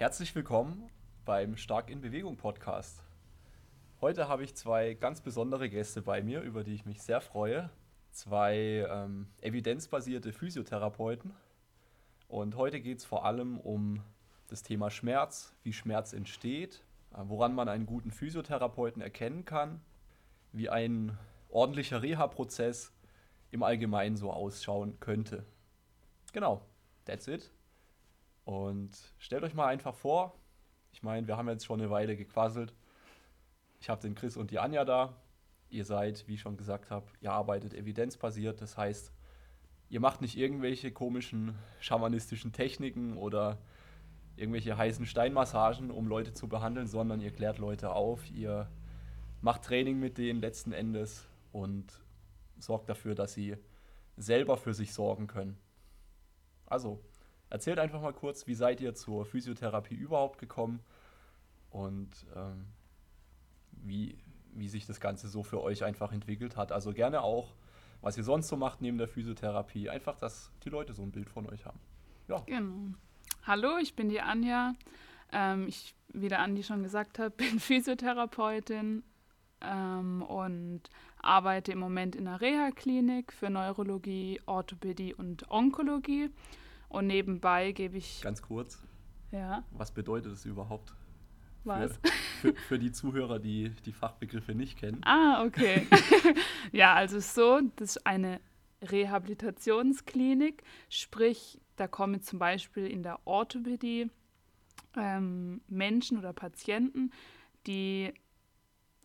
Herzlich willkommen beim Stark in Bewegung Podcast. Heute habe ich zwei ganz besondere Gäste bei mir, über die ich mich sehr freue. Zwei ähm, evidenzbasierte Physiotherapeuten. Und heute geht es vor allem um das Thema Schmerz, wie Schmerz entsteht, äh, woran man einen guten Physiotherapeuten erkennen kann, wie ein ordentlicher Reha-Prozess im Allgemeinen so ausschauen könnte. Genau, that's it. Und stellt euch mal einfach vor, ich meine, wir haben jetzt schon eine Weile gequasselt. Ich habe den Chris und die Anja da. Ihr seid, wie ich schon gesagt habe, ihr arbeitet evidenzbasiert. Das heißt, ihr macht nicht irgendwelche komischen schamanistischen Techniken oder irgendwelche heißen Steinmassagen, um Leute zu behandeln, sondern ihr klärt Leute auf, ihr macht Training mit denen letzten Endes und sorgt dafür, dass sie selber für sich sorgen können. Also, erzählt einfach mal kurz, wie seid ihr zur Physiotherapie überhaupt gekommen und ähm, wie, wie sich das Ganze so für euch einfach entwickelt hat. Also gerne auch, was ihr sonst so macht neben der Physiotherapie. Einfach, dass die Leute so ein Bild von euch haben. Ja. Genau. Hallo, ich bin die Anja. Ähm, ich, wie der Andi schon gesagt hat, bin Physiotherapeutin ähm, und arbeite im Moment in einer Reha-Klinik für Neurologie, Orthopädie und Onkologie. Und nebenbei gebe ich. Ganz kurz. Ja. Was bedeutet es überhaupt? Was? Für, für, für, die Zuhörer, die die Fachbegriffe nicht kennen. Ah, okay. ja, also so, das ist eine Rehabilitationsklinik, sprich, da kommen zum Beispiel in der Orthopädie ähm, Menschen oder Patienten, die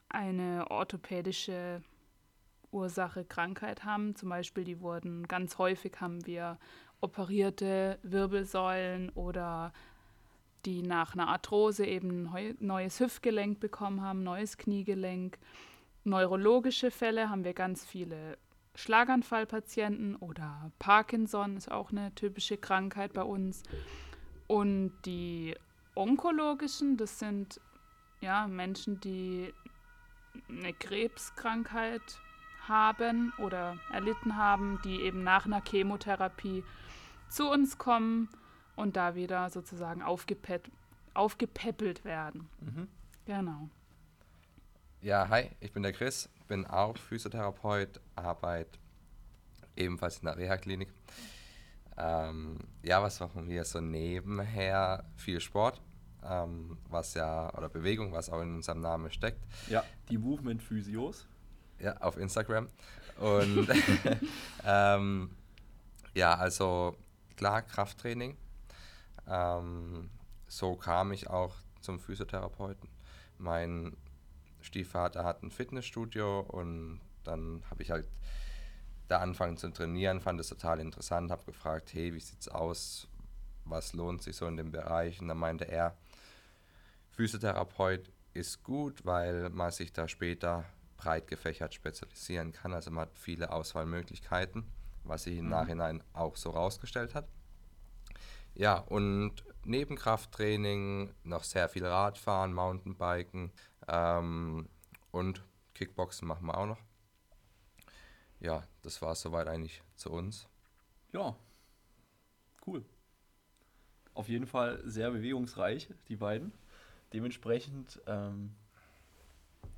eine orthopädische Ursache, Krankheit haben. Zum Beispiel, die wurden ganz häufig haben wir operierte Wirbelsäulen oder die nach einer Arthrose eben ein neues Hüftgelenk bekommen haben, neues Kniegelenk. Neurologische Fälle haben wir ganz viele Schlaganfallpatienten oder Parkinson ist auch eine typische Krankheit bei uns. Und die onkologischen, das sind ja Menschen, die eine Krebskrankheit haben oder erlitten haben, die eben nach einer Chemotherapie zu uns kommen und da wieder sozusagen aufgepe aufgepäppelt werden. Mhm. Genau. Ja, hi, ich bin der Chris, bin auch Physiotherapeut, arbeite ebenfalls in der Reha-Klinik. Ähm, ja, was machen wir so nebenher? Viel Sport, ähm, was ja, oder Bewegung, was auch in unserem Namen steckt. Ja, die Movement Physios. Ja, auf Instagram. Und ähm, ja, also klar, Krafttraining. Ähm, so kam ich auch zum Physiotherapeuten. Mein Stiefvater hat ein Fitnessstudio und dann habe ich halt da angefangen zu trainieren, fand es total interessant, habe gefragt, hey, wie sieht's aus? Was lohnt sich so in dem Bereich? Und dann meinte er, Physiotherapeut ist gut, weil man sich da später breit gefächert spezialisieren kann. Also man hat viele Auswahlmöglichkeiten, was sich im mhm. Nachhinein auch so rausgestellt hat. Ja, und neben Krafttraining noch sehr viel Radfahren, Mountainbiken ähm, und Kickboxen machen wir auch noch. Ja, das war es soweit eigentlich zu uns. Ja, cool. Auf jeden Fall sehr bewegungsreich, die beiden. Dementsprechend ähm,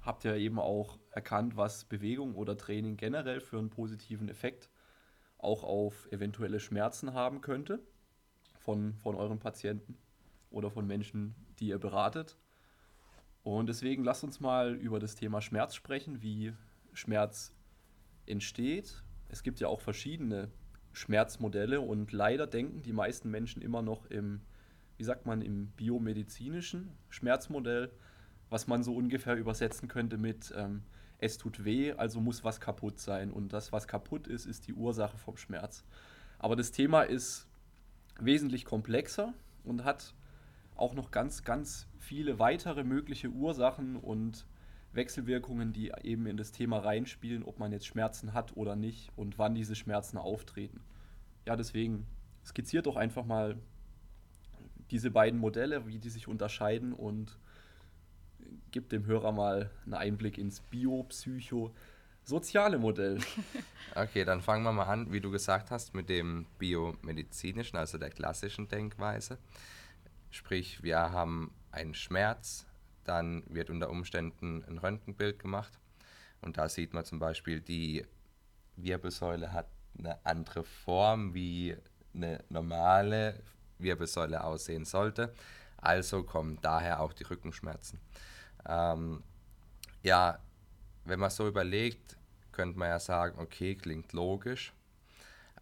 habt ihr eben auch erkannt, was Bewegung oder Training generell für einen positiven Effekt auch auf eventuelle Schmerzen haben könnte von, von euren Patienten oder von Menschen, die ihr beratet. Und deswegen lasst uns mal über das Thema Schmerz sprechen, wie Schmerz entsteht. Es gibt ja auch verschiedene Schmerzmodelle und leider denken die meisten Menschen immer noch im, wie sagt man, im biomedizinischen Schmerzmodell was man so ungefähr übersetzen könnte mit ähm, es tut weh, also muss was kaputt sein. Und das, was kaputt ist, ist die Ursache vom Schmerz. Aber das Thema ist wesentlich komplexer und hat auch noch ganz, ganz viele weitere mögliche Ursachen und Wechselwirkungen, die eben in das Thema reinspielen, ob man jetzt Schmerzen hat oder nicht und wann diese Schmerzen auftreten. Ja, deswegen skizziert doch einfach mal diese beiden Modelle, wie die sich unterscheiden und gib dem Hörer mal einen Einblick ins biopsychosoziale Modell. Okay, dann fangen wir mal an, wie du gesagt hast, mit dem biomedizinischen, also der klassischen Denkweise. Sprich, wir haben einen Schmerz, dann wird unter Umständen ein Röntgenbild gemacht und da sieht man zum Beispiel, die Wirbelsäule hat eine andere Form, wie eine normale Wirbelsäule aussehen sollte. Also kommen daher auch die Rückenschmerzen. Ähm, ja, wenn man so überlegt, könnte man ja sagen, okay, klingt logisch,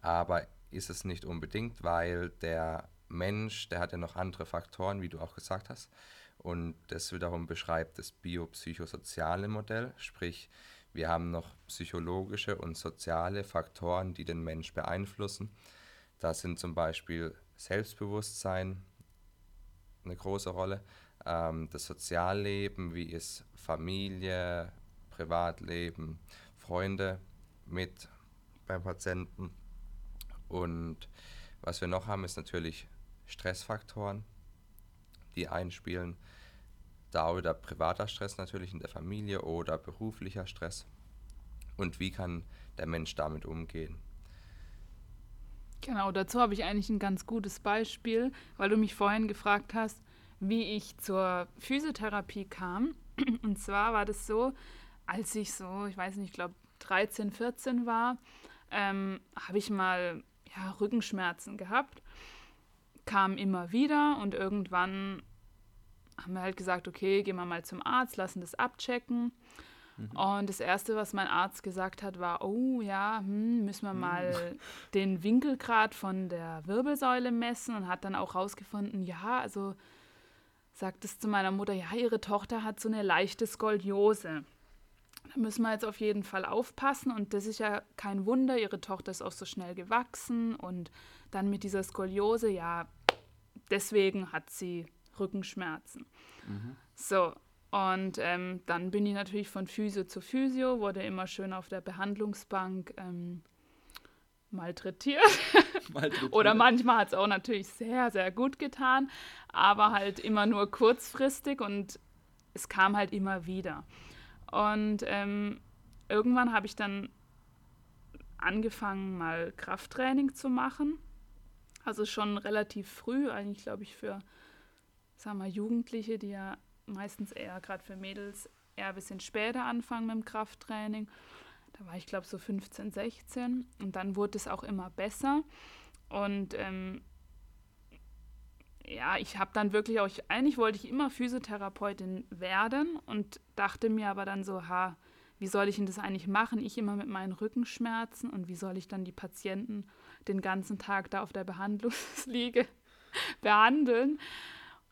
aber ist es nicht unbedingt, weil der Mensch, der hat ja noch andere Faktoren, wie du auch gesagt hast. Und das wiederum beschreibt das biopsychosoziale Modell, sprich, wir haben noch psychologische und soziale Faktoren, die den Mensch beeinflussen. Das sind zum Beispiel Selbstbewusstsein, eine große Rolle, ähm, das Sozialleben, wie ist Familie, Privatleben, Freunde mit beim Patienten. Und was wir noch haben, ist natürlich Stressfaktoren, die einspielen. Da oder privater Stress natürlich in der Familie oder beruflicher Stress. Und wie kann der Mensch damit umgehen? Genau, dazu habe ich eigentlich ein ganz gutes Beispiel, weil du mich vorhin gefragt hast, wie ich zur Physiotherapie kam. Und zwar war das so, als ich so, ich weiß nicht, ich glaube 13, 14 war, ähm, habe ich mal ja, Rückenschmerzen gehabt, kam immer wieder und irgendwann haben wir halt gesagt, okay, gehen wir mal zum Arzt, lassen das abchecken. Mhm. Und das Erste, was mein Arzt gesagt hat, war, oh ja, hm, müssen wir mhm. mal den Winkelgrad von der Wirbelsäule messen und hat dann auch rausgefunden, ja, also sagt es zu meiner Mutter, ja, ihre Tochter hat so eine leichte Skoliose. Da müssen wir jetzt auf jeden Fall aufpassen und das ist ja kein Wunder, ihre Tochter ist auch so schnell gewachsen und dann mit dieser Skoliose, ja, deswegen hat sie Rückenschmerzen. Mhm. So, und ähm, dann bin ich natürlich von Physio zu Physio, wurde immer schön auf der Behandlungsbank ähm, malträtiert. malträtiert. Oder manchmal hat es auch natürlich sehr, sehr gut getan, aber halt immer nur kurzfristig und es kam halt immer wieder. Und ähm, irgendwann habe ich dann angefangen, mal Krafttraining zu machen. Also schon relativ früh, eigentlich glaube ich für, sagen wir, Jugendliche, die ja meistens eher gerade für Mädels eher ein bisschen später anfangen mit dem Krafttraining. Da war ich glaube so 15, 16 und dann wurde es auch immer besser. Und ähm, ja, ich habe dann wirklich auch, ich, eigentlich wollte ich immer Physiotherapeutin werden und dachte mir aber dann so, ha, wie soll ich denn das eigentlich machen? Ich immer mit meinen Rückenschmerzen und wie soll ich dann die Patienten den ganzen Tag da auf der Behandlungsliege behandeln?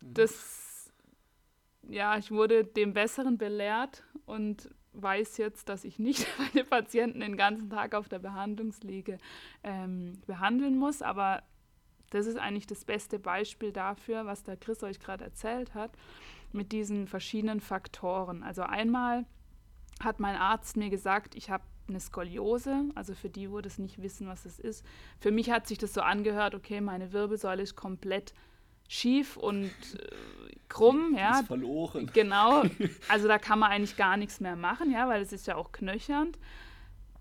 Mhm. Das, ja, ich wurde dem Besseren belehrt und weiß jetzt, dass ich nicht meine Patienten den ganzen Tag auf der Behandlungsliege ähm, behandeln muss, aber das ist eigentlich das beste Beispiel dafür, was der Chris euch gerade erzählt hat, mit diesen verschiedenen Faktoren. Also einmal hat mein Arzt mir gesagt, ich habe eine Skoliose, also für die, wo das nicht wissen, was es ist. Für mich hat sich das so angehört, okay, meine Wirbelsäule ist komplett schief und äh, krumm, ja. Ist verloren. Genau. Also da kann man eigentlich gar nichts mehr machen, ja, weil es ist ja auch knöchernd.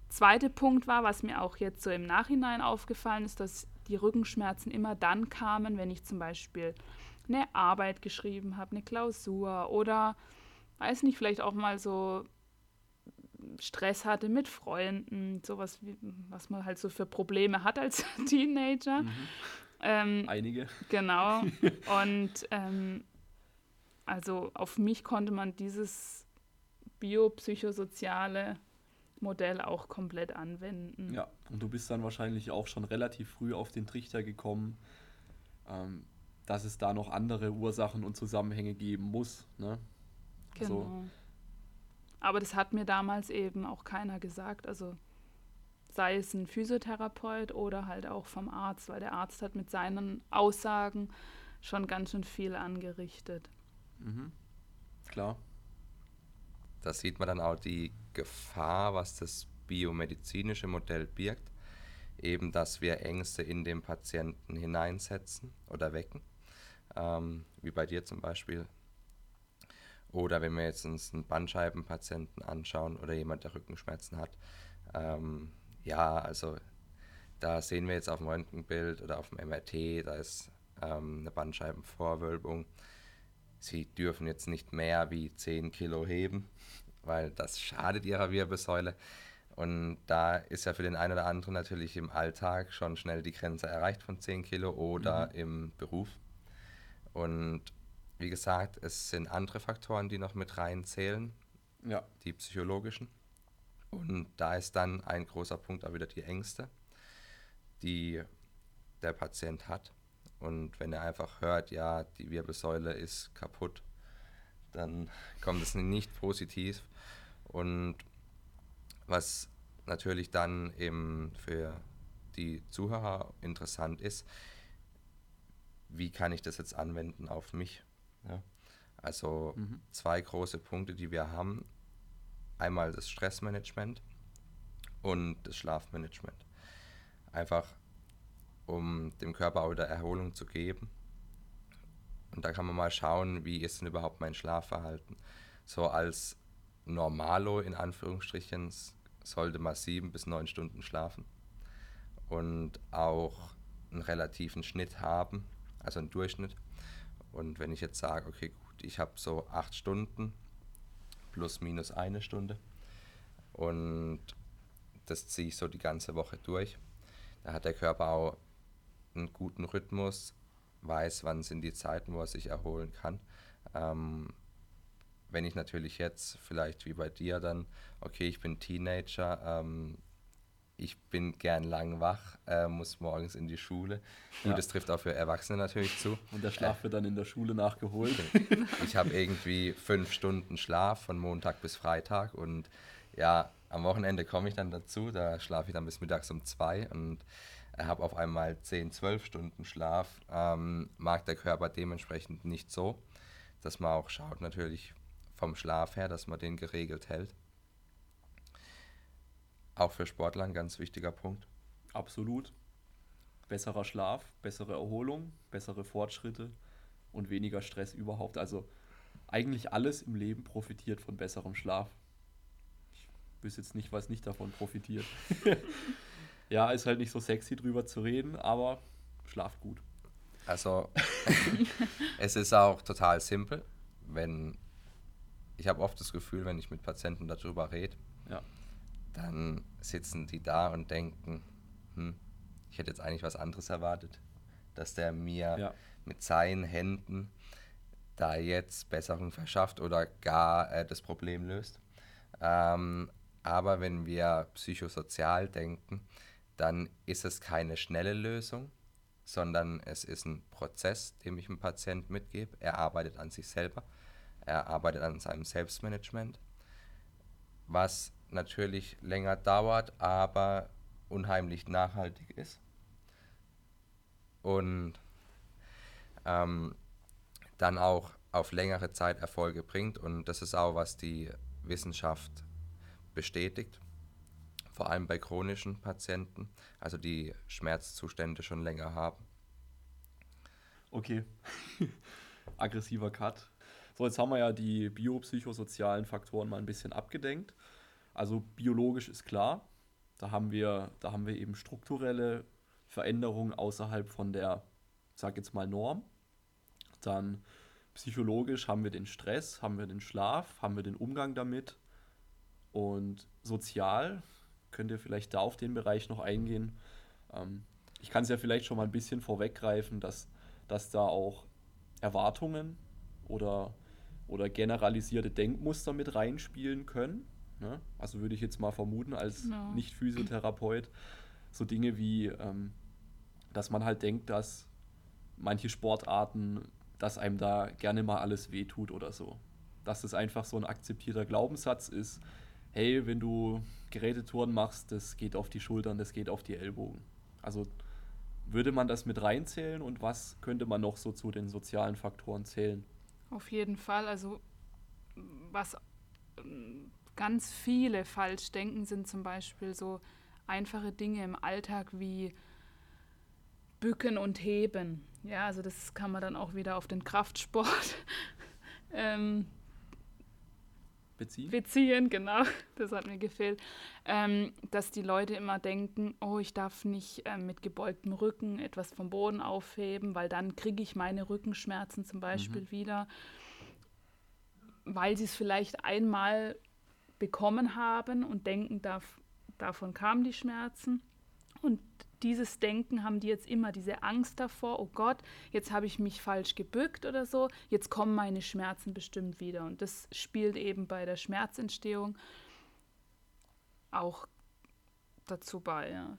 Zweiter Punkt war, was mir auch jetzt so im Nachhinein aufgefallen ist, dass die Rückenschmerzen immer dann kamen, wenn ich zum Beispiel eine Arbeit geschrieben habe, eine Klausur oder weiß nicht, vielleicht auch mal so Stress hatte mit Freunden, sowas wie, was man halt so für Probleme hat als Teenager. Mhm. Ähm, Einige. Genau. Und ähm, also auf mich konnte man dieses biopsychosoziale Modell auch komplett anwenden. Ja, und du bist dann wahrscheinlich auch schon relativ früh auf den Trichter gekommen, ähm, dass es da noch andere Ursachen und Zusammenhänge geben muss. Ne? Genau. Also, Aber das hat mir damals eben auch keiner gesagt. Also sei es ein Physiotherapeut oder halt auch vom Arzt, weil der Arzt hat mit seinen Aussagen schon ganz schön viel angerichtet. Mhm. Klar. Da sieht man dann auch die Gefahr, was das biomedizinische Modell birgt, eben dass wir Ängste in den Patienten hineinsetzen oder wecken, ähm, wie bei dir zum Beispiel. Oder wenn wir jetzt uns einen Bandscheibenpatienten anschauen oder jemand, der Rückenschmerzen hat, ähm, ja, also da sehen wir jetzt auf dem Röntgenbild oder auf dem MRT, da ist ähm, eine Bandscheibenvorwölbung. Sie dürfen jetzt nicht mehr wie 10 Kilo heben, weil das schadet ihrer Wirbelsäule. Und da ist ja für den einen oder anderen natürlich im Alltag schon schnell die Grenze erreicht von 10 Kilo oder mhm. im Beruf. Und wie gesagt, es sind andere Faktoren, die noch mit reinzählen, ja. die psychologischen. Und da ist dann ein großer Punkt auch wieder die Ängste, die der Patient hat. Und wenn er einfach hört, ja, die Wirbelsäule ist kaputt, dann kommt es nicht positiv. Und was natürlich dann eben für die Zuhörer interessant ist, wie kann ich das jetzt anwenden auf mich? Ja? Also mhm. zwei große Punkte, die wir haben. Einmal das Stressmanagement und das Schlafmanagement. Einfach um dem Körper auch wieder Erholung zu geben. Und da kann man mal schauen, wie ist denn überhaupt mein Schlafverhalten. So als Normalo in Anführungsstrichen sollte man sieben bis neun Stunden schlafen und auch einen relativen Schnitt haben, also einen Durchschnitt. Und wenn ich jetzt sage, okay, gut, ich habe so acht Stunden plus minus eine Stunde und das ziehe ich so die ganze Woche durch, da hat der Körper auch einen guten Rhythmus, weiß, wann sind die Zeiten, wo er sich erholen kann. Ähm, wenn ich natürlich jetzt vielleicht wie bei dir dann, okay, ich bin Teenager, ähm, ich bin gern lang wach, äh, muss morgens in die Schule. Gut, ja. das trifft auch für Erwachsene natürlich zu. Und der Schlaf äh, wird dann in der Schule nachgeholt. ich habe irgendwie fünf Stunden Schlaf von Montag bis Freitag und ja, am Wochenende komme ich dann dazu, da schlafe ich dann bis mittags um zwei und habe auf einmal 10, 12 Stunden Schlaf. Ähm, mag der Körper dementsprechend nicht so, dass man auch schaut natürlich, vom Schlaf her, dass man den geregelt hält. Auch für Sportler ein ganz wichtiger Punkt. Absolut. Besserer Schlaf, bessere Erholung, bessere Fortschritte und weniger Stress überhaupt. Also eigentlich alles im Leben profitiert von besserem Schlaf. Ich wüsste jetzt nicht, was nicht davon profitiert. ja, ist halt nicht so sexy drüber zu reden, aber schlaft gut. Also es ist auch total simpel, wenn ich habe oft das Gefühl, wenn ich mit Patienten darüber rede, ja. Dann sitzen die da und denken, hm, ich hätte jetzt eigentlich was anderes erwartet, dass der mir ja. mit seinen Händen da jetzt Besserung verschafft oder gar äh, das Problem löst. Ähm, aber wenn wir psychosozial denken, dann ist es keine schnelle Lösung, sondern es ist ein Prozess, den ich dem Patient mitgebe. Er arbeitet an sich selber er arbeitet an seinem Selbstmanagement, was natürlich länger dauert, aber unheimlich nachhaltig ist. Und ähm, dann auch auf längere Zeit Erfolge bringt. Und das ist auch, was die Wissenschaft bestätigt, vor allem bei chronischen Patienten, also die Schmerzzustände schon länger haben. Okay, aggressiver Cut. So, jetzt haben wir ja die biopsychosozialen Faktoren mal ein bisschen abgedenkt. Also biologisch ist klar, da haben wir, da haben wir eben strukturelle Veränderungen außerhalb von der, sag jetzt mal, Norm. Dann psychologisch haben wir den Stress, haben wir den Schlaf, haben wir den Umgang damit. Und sozial könnt ihr vielleicht da auf den Bereich noch eingehen. Ähm, ich kann es ja vielleicht schon mal ein bisschen vorweggreifen, dass, dass da auch Erwartungen oder oder generalisierte Denkmuster mit reinspielen können. Ne? Also würde ich jetzt mal vermuten, als no. Nicht-Physiotherapeut, so Dinge wie, ähm, dass man halt denkt, dass manche Sportarten, dass einem da gerne mal alles wehtut oder so. Dass das einfach so ein akzeptierter Glaubenssatz ist, hey, wenn du Gerätetouren machst, das geht auf die Schultern, das geht auf die Ellbogen. Also würde man das mit reinzählen und was könnte man noch so zu den sozialen Faktoren zählen? Auf jeden Fall. Also was ganz viele falsch denken, sind zum Beispiel so einfache Dinge im Alltag wie Bücken und Heben. Ja, also das kann man dann auch wieder auf den Kraftsport ähm, beziehen? beziehen, genau, das hat mir gefehlt, ähm, dass die Leute immer denken, oh, ich darf nicht ähm, mit gebeugtem Rücken etwas vom Boden aufheben, weil dann kriege ich meine Rückenschmerzen zum Beispiel Mhm. wieder, weil sie es vielleicht einmal bekommen haben und denken, darf, davon kamen die Schmerzen. Und dieses Denken haben die jetzt immer, diese Angst davor, oh Gott, jetzt habe ich mich falsch gebückt oder so, jetzt kommen meine Schmerzen bestimmt wieder. Und das spielt eben bei der Schmerzentstehung auch dazu bei. Ja.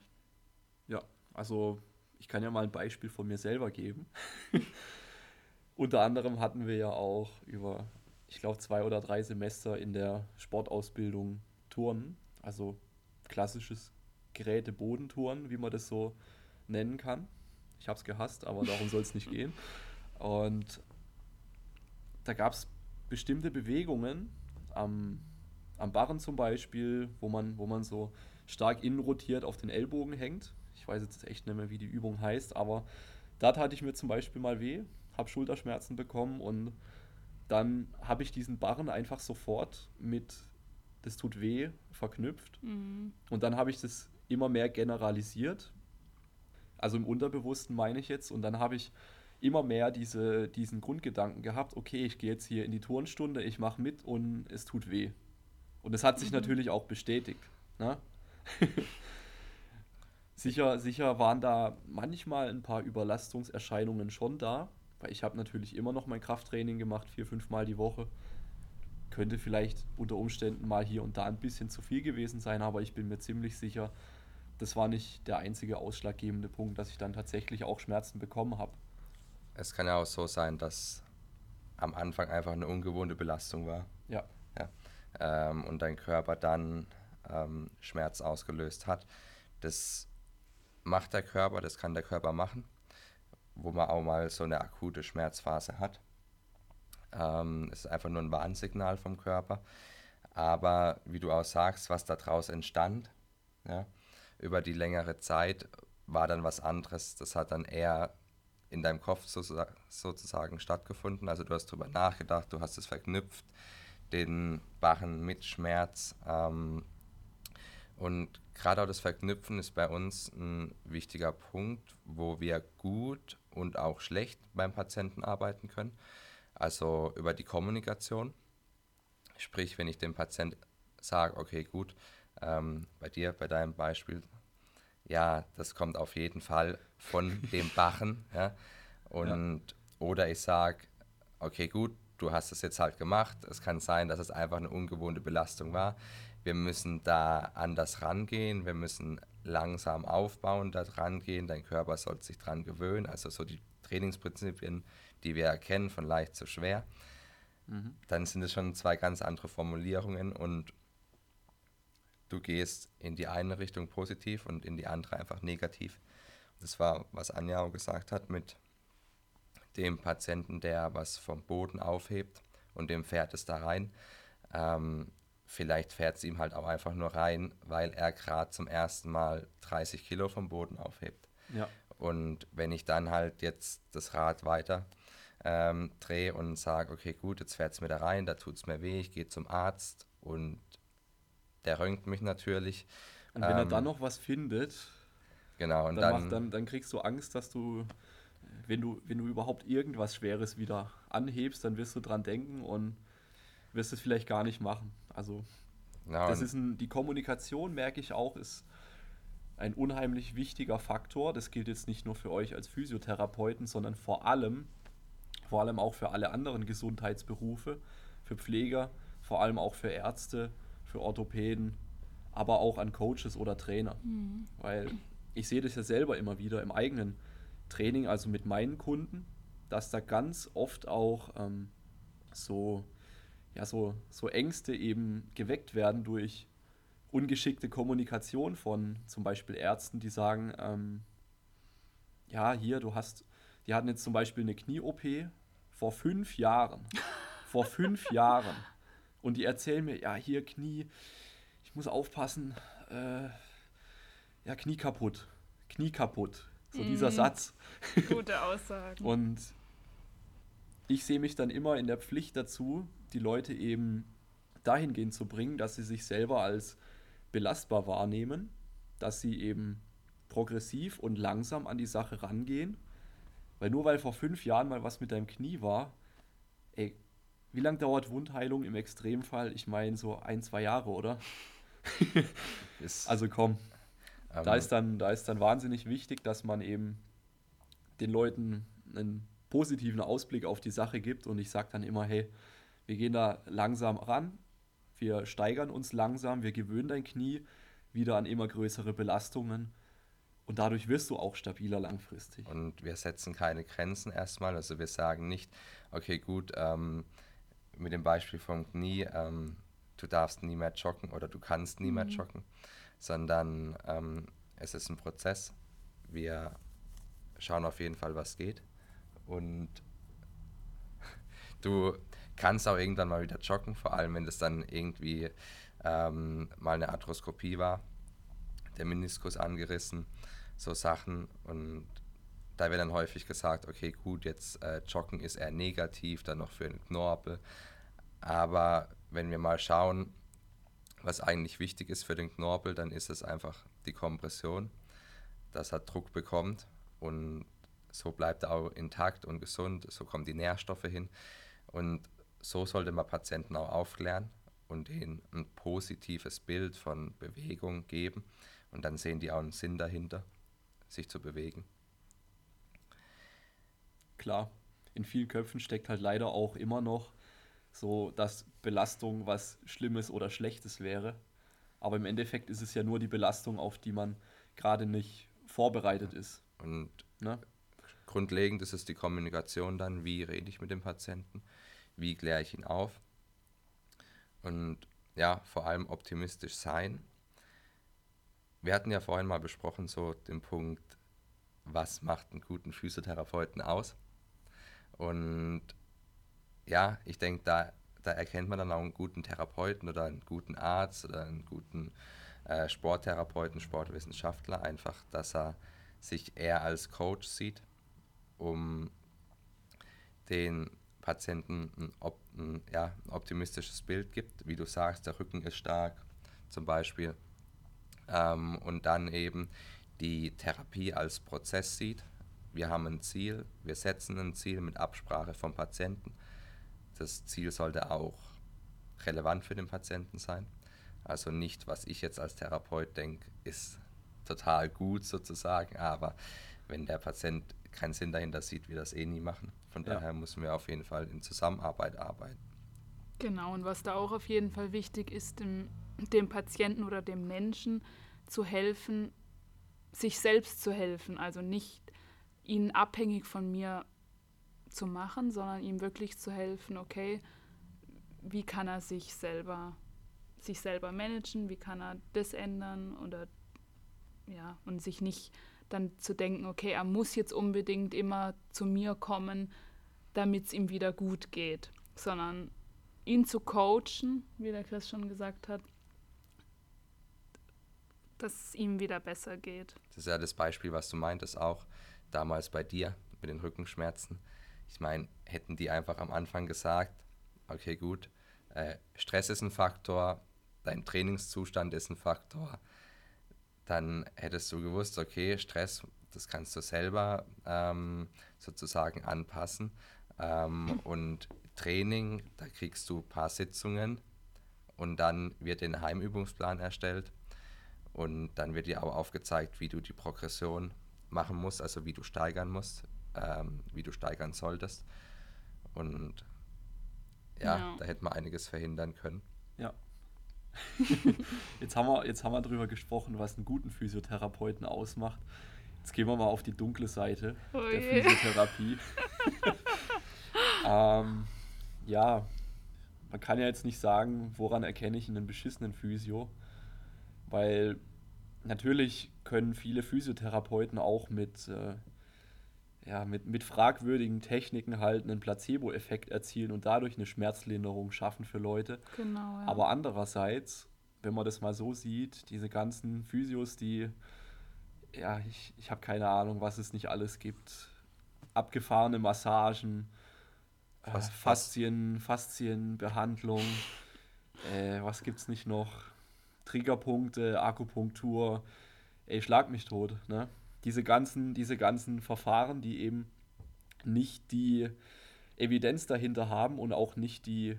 Ja, also ich kann ja mal ein Beispiel von mir selber geben. Unter anderem hatten wir ja auch über, ich glaube, zwei oder drei Semester in der Sportausbildung Turnen, also klassisches Geräte-Bodentouren, wie man das so nennen kann. Ich habe es gehasst, aber darum soll es nicht gehen. Und da gab es bestimmte Bewegungen am, am Barren zum Beispiel, wo man, wo man so stark innen rotiert auf den Ellbogen hängt. Ich weiß jetzt echt nicht mehr, wie die Übung heißt, aber da tate ich mir zum Beispiel mal weh, habe Schulterschmerzen bekommen und dann habe ich diesen Barren einfach sofort mit das tut weh verknüpft. Mhm. Und dann habe ich das immer mehr generalisiert. Also im Unterbewussten meine ich jetzt. Und dann habe ich immer mehr diese, diesen Grundgedanken gehabt, okay, ich gehe jetzt hier in die Turnstunde, ich mache mit und es tut weh. Und es hat sich Mhm. natürlich auch bestätigt. Ne? sicher, sicher waren da manchmal ein paar Überlastungserscheinungen schon da, weil ich habe natürlich immer noch mein Krafttraining gemacht, vier, fünf Mal die Woche. Könnte vielleicht unter Umständen mal hier und da ein bisschen zu viel gewesen sein, aber ich bin mir ziemlich sicher, das war nicht der einzige ausschlaggebende Punkt, dass ich dann tatsächlich auch Schmerzen bekommen habe. Es kann ja auch so sein, dass am Anfang einfach eine ungewohnte Belastung war Ja, ähm, und dein Körper dann ähm, Schmerz ausgelöst hat. Das macht der Körper, das kann der Körper machen, wo man auch mal so eine akute Schmerzphase hat. Ähm, es ist einfach nur ein Warnsignal vom Körper. Aber wie du auch sagst, was daraus entstand, ja, über die längere Zeit war dann was anderes. Das hat dann eher in deinem Kopf sozusa- sozusagen stattgefunden. Also du hast drüber nachgedacht, du hast es verknüpft, den Barren mit Schmerz. Ähm, und gerade auch das Verknüpfen ist bei uns ein wichtiger Punkt, wo wir gut und auch schlecht beim Patienten arbeiten können. Also über die Kommunikation. Sprich, wenn ich dem Patient sage, okay, gut, ähm, bei dir, bei deinem Beispiel, ja, das kommt auf jeden Fall von dem Barren. Ja? Und, Oder ich sage, okay, gut, du hast es jetzt halt gemacht. Es kann sein, dass es einfach eine ungewohnte Belastung war. Wir müssen da anders rangehen. Wir müssen langsam aufbauen, da dran gehen. Dein Körper soll sich dran gewöhnen. Also so die Trainingsprinzipien, die wir erkennen, von leicht zu schwer. Dann sind es schon zwei ganz andere Formulierungen und du gehst in die eine Richtung positiv und in die andere einfach negativ. Das war, was Anja auch gesagt hat, mit dem Patienten, der was vom Boden aufhebt und dem fährt es da rein. Ähm, vielleicht fährt es ihm halt auch einfach nur rein, weil er gerade zum ersten Mal 30 Kilo vom Boden aufhebt. ja, Und wenn ich dann halt jetzt das Rad weiter ähm, drehe und sage, okay, gut, jetzt fährt es mir da rein, da tut es mir weh, ich gehe zum Arzt und der röntgt mich natürlich. Und wenn er Ähm, dann noch was findet, Genau, und dann, dann, macht, dann, dann kriegst du Angst, dass du, wenn du, wenn du überhaupt irgendwas Schweres wieder anhebst, dann wirst du dran denken und wirst es vielleicht gar nicht machen. Also genau, das ist ein, die Kommunikation, merke ich auch, ist ein unheimlich wichtiger Faktor. Das gilt jetzt nicht nur für euch als Physiotherapeuten, sondern vor allem, vor allem auch für alle anderen Gesundheitsberufe, für Pfleger, vor allem auch für Ärzte, für Orthopäden, aber auch an Coaches oder Trainer. Weil ich sehe das ja selber immer wieder im eigenen Training, also mit meinen Kunden, dass da ganz oft auch ähm, so, ja, so, so Ängste eben geweckt werden durch ungeschickte Kommunikation von zum Beispiel Ärzten, die sagen, ähm, ja, hier, du hast, die hatten jetzt zum Beispiel eine Knie-OP vor fünf Jahren. vor fünf Jahren. Und die erzählen mir, ja, hier Knie, ich muss aufpassen, äh, ja, Knie kaputt. Knie kaputt. So dieser Mhm. Satz. Gute Aussagen. Und ich sehe mich dann immer in der Pflicht dazu, die Leute eben dahingehend zu bringen, dass sie sich selber als belastbar wahrnehmen, dass sie eben progressiv und langsam an die Sache rangehen. Weil nur weil vor fünf Jahren mal was mit deinem Knie war, ey, wie lange dauert Wundheilung im Extremfall? Ich meine so ein, zwei Jahre, oder? also komm. Da, ist dann, da ist dann wahnsinnig wichtig, dass man eben den Leuten einen positiven Ausblick auf die Sache gibt und ich sage dann immer, hey, wir gehen da langsam ran, wir steigern uns langsam, wir gewöhnen dein Knie wieder an immer größere Belastungen und dadurch wirst du auch stabiler langfristig. Und wir setzen keine Grenzen erstmal, also wir sagen nicht, okay gut, ähm, mit dem Beispiel vom Knie, ähm, du darfst nie mehr joggen oder du kannst nie mhm. mehr joggen, sondern ähm, es ist ein Prozess. Wir schauen auf jeden Fall, was geht und du kannst auch irgendwann mal wieder joggen, vor allem wenn das dann irgendwie ähm, mal eine Arthroskopie war, der Meniskus angerissen, so Sachen. Und da wird dann häufig gesagt, okay, gut, jetzt äh, Joggen ist eher negativ, dann noch für den Knorpel. Aber wenn wir mal schauen, was eigentlich wichtig ist für den Knorpel, dann ist es einfach die Kompression, dass er Druck bekommt und so bleibt er auch intakt und gesund, so kommen die Nährstoffe hin. Und so sollte man Patienten auch aufklären und ihnen ein positives Bild von Bewegung geben. Und dann sehen die auch einen Sinn dahinter, sich zu bewegen. Klar, in vielen Köpfen steckt halt leider auch immer noch so, dass Belastung was Schlimmes oder Schlechtes wäre. Aber im Endeffekt ist es ja nur die Belastung, auf die man gerade nicht vorbereitet ist. Und ne? Grundlegend ist es die Kommunikation dann, wie rede ich mit dem Patienten, wie kläre ich ihn auf und ja, vor allem optimistisch sein. Wir hatten ja vorhin mal besprochen, so den Punkt, was macht einen guten Physiotherapeuten aus? Und ja, ich denke, da, da erkennt man dann auch einen guten Therapeuten oder einen guten Arzt oder einen guten äh, Sporttherapeuten, Sportwissenschaftler, einfach, dass er sich eher als Coach sieht, um den Patienten ein, ein, ja, ein optimistisches Bild gibt. Wie du sagst, der Rücken ist stark zum Beispiel. Ähm, und dann eben die Therapie als Prozess sieht. Wir haben ein Ziel, wir setzen ein Ziel mit Absprache vom Patienten. Das Ziel sollte auch relevant für den Patienten sein. Also nicht, was ich jetzt als Therapeut denke, ist total gut sozusagen, aber wenn der Patient keinen Sinn dahinter sieht, wir das eh nie machen. Von ja. daher müssen wir auf jeden Fall in Zusammenarbeit arbeiten. Genau, und was da auch auf jeden Fall wichtig ist, dem, dem Patienten oder dem Menschen zu helfen, sich selbst zu helfen. Also nicht ihn abhängig von mir zu machen, sondern ihm wirklich zu helfen, okay, wie kann er sich selber, sich selber managen, wie kann er das ändern oder ja, und sich nicht dann zu denken, okay, er muss jetzt unbedingt immer zu mir kommen, damit es ihm wieder gut geht, sondern ihn zu coachen, wie der Chris schon gesagt hat, dass es ihm wieder besser geht. Das ist ja das Beispiel, was du meintest, auch damals bei dir mit den Rückenschmerzen. Ich meine, hätten die einfach am Anfang gesagt, okay, gut, äh, Stress ist ein Faktor, dein Trainingszustand ist ein Faktor, dann hättest du gewusst, okay, Stress, das kannst du selber ähm, sozusagen anpassen. Ähm, und Training, da kriegst du ein paar Sitzungen und dann wird ein Heimübungsplan erstellt und dann wird dir auch aufgezeigt, wie du die Progression machen musst, also wie du steigern musst, ähm, wie du steigern solltest. Und ja, ja, da hätte man einiges verhindern können. Ja. Jetzt, haben wir, jetzt haben wir darüber gesprochen, was einen guten Physiotherapeuten ausmacht. Jetzt gehen wir mal auf die dunkle Seite oh der je. Physiotherapie. ähm, ja, man kann ja jetzt nicht sagen, woran erkenne ich einen beschissenen Physio, weil natürlich können viele Physiotherapeuten auch mit, äh, ja, mit, mit fragwürdigen Techniken halt einen Placebo-Effekt erzielen und dadurch eine Schmerzlinderung schaffen für Leute. Genau, ja. Aber andererseits, wenn man das mal so sieht, diese ganzen Physios, die, ja, ich, ich habe keine Ahnung, was es nicht alles gibt. Abgefahrene Massagen, äh, Faszien, Faszienbehandlung. äh, was gibt's nicht noch? Triggerpunkte, Akupunktur, ey, schlag mich tot, ne? Diese ganzen, diese ganzen Verfahren, die eben nicht die Evidenz dahinter haben und auch nicht die,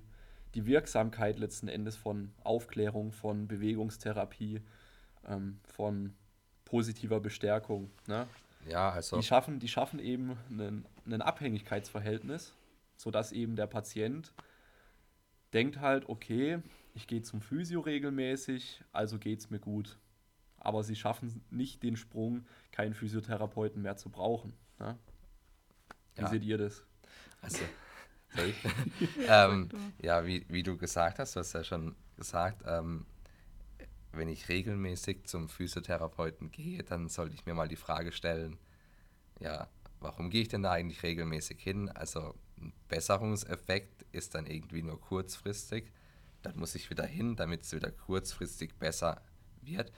die Wirksamkeit letzten Endes von Aufklärung, von Bewegungstherapie, ähm, von positiver Bestärkung. Ne? Ja, also. Die schaffen, die schaffen eben ein Abhängigkeitsverhältnis, sodass eben der Patient denkt halt, okay, ich gehe zum Physio regelmäßig, also geht es mir gut. Aber sie schaffen nicht den Sprung, keinen Physiotherapeuten mehr zu brauchen. Ne? Wie Ja. seht ihr das? Also, ähm, ja, wie, wie du gesagt hast, du hast ja schon gesagt, ähm, wenn ich regelmäßig zum Physiotherapeuten gehe, dann sollte ich mir mal die Frage stellen, ja, warum gehe ich denn da eigentlich regelmäßig hin? Also ein Besserungseffekt ist dann irgendwie nur kurzfristig. Dann muss ich wieder hin, damit es wieder kurzfristig besser wird.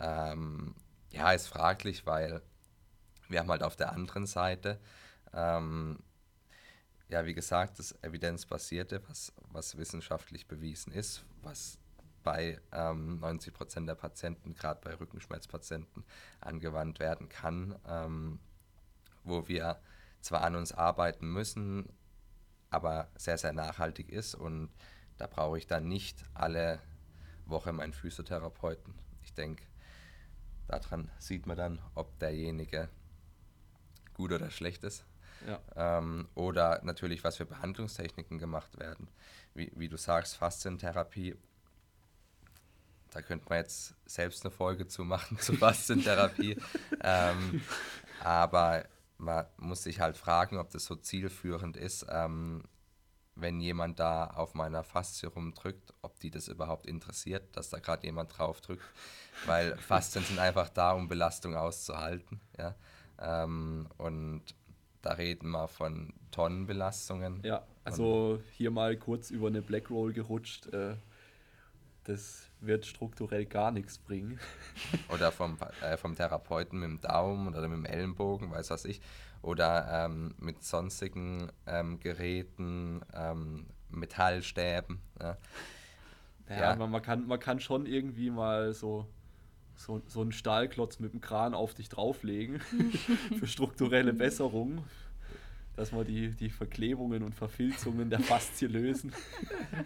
Ähm, ja, ist fraglich, weil wir haben halt auf der anderen Seite ähm, ja, wie gesagt, das Evidenzbasierte, was, was wissenschaftlich bewiesen ist, was bei ähm, 90 Prozent der Patienten, gerade bei Rückenschmerzpatienten, angewandt werden kann, ähm, wo wir zwar an uns arbeiten müssen, aber sehr, sehr nachhaltig ist und da brauche ich dann nicht alle Woche meinen Physiotherapeuten. Ich denke, daran sieht man dann, ob derjenige gut oder schlecht ist. Ja. Ähm, oder natürlich, was für Behandlungstechniken gemacht werden. Wie, wie du sagst, Faszientherapie. Da könnte man jetzt selbst eine Folge zu machen zu Faszientherapie. ähm, aber man muss sich halt fragen, ob das so zielführend ist, ähm, wenn jemand da auf meiner Faszie rumdrückt, ob die das überhaupt interessiert, dass da gerade jemand drauf drückt. Weil Faszien sind einfach da, um Belastung auszuhalten. Ja? Ähm, und da reden wir von Tonnenbelastungen. Ja, also hier mal kurz über eine Black Roll gerutscht. Äh, das wird strukturell gar nichts bringen. Oder vom, äh, vom Therapeuten mit dem Daumen oder mit dem Ellenbogen, weiß was ich. Oder ähm, mit sonstigen ähm, Geräten, ähm, Metallstäben. Ja. Ja, Ja. Man, man, kann, man kann schon irgendwie mal so, so, so einen Stahlklotz mit dem Kran auf dich drauflegen für strukturelle Besserung, dass wir die, die Verklebungen und Verfilzungen der Faszie lösen.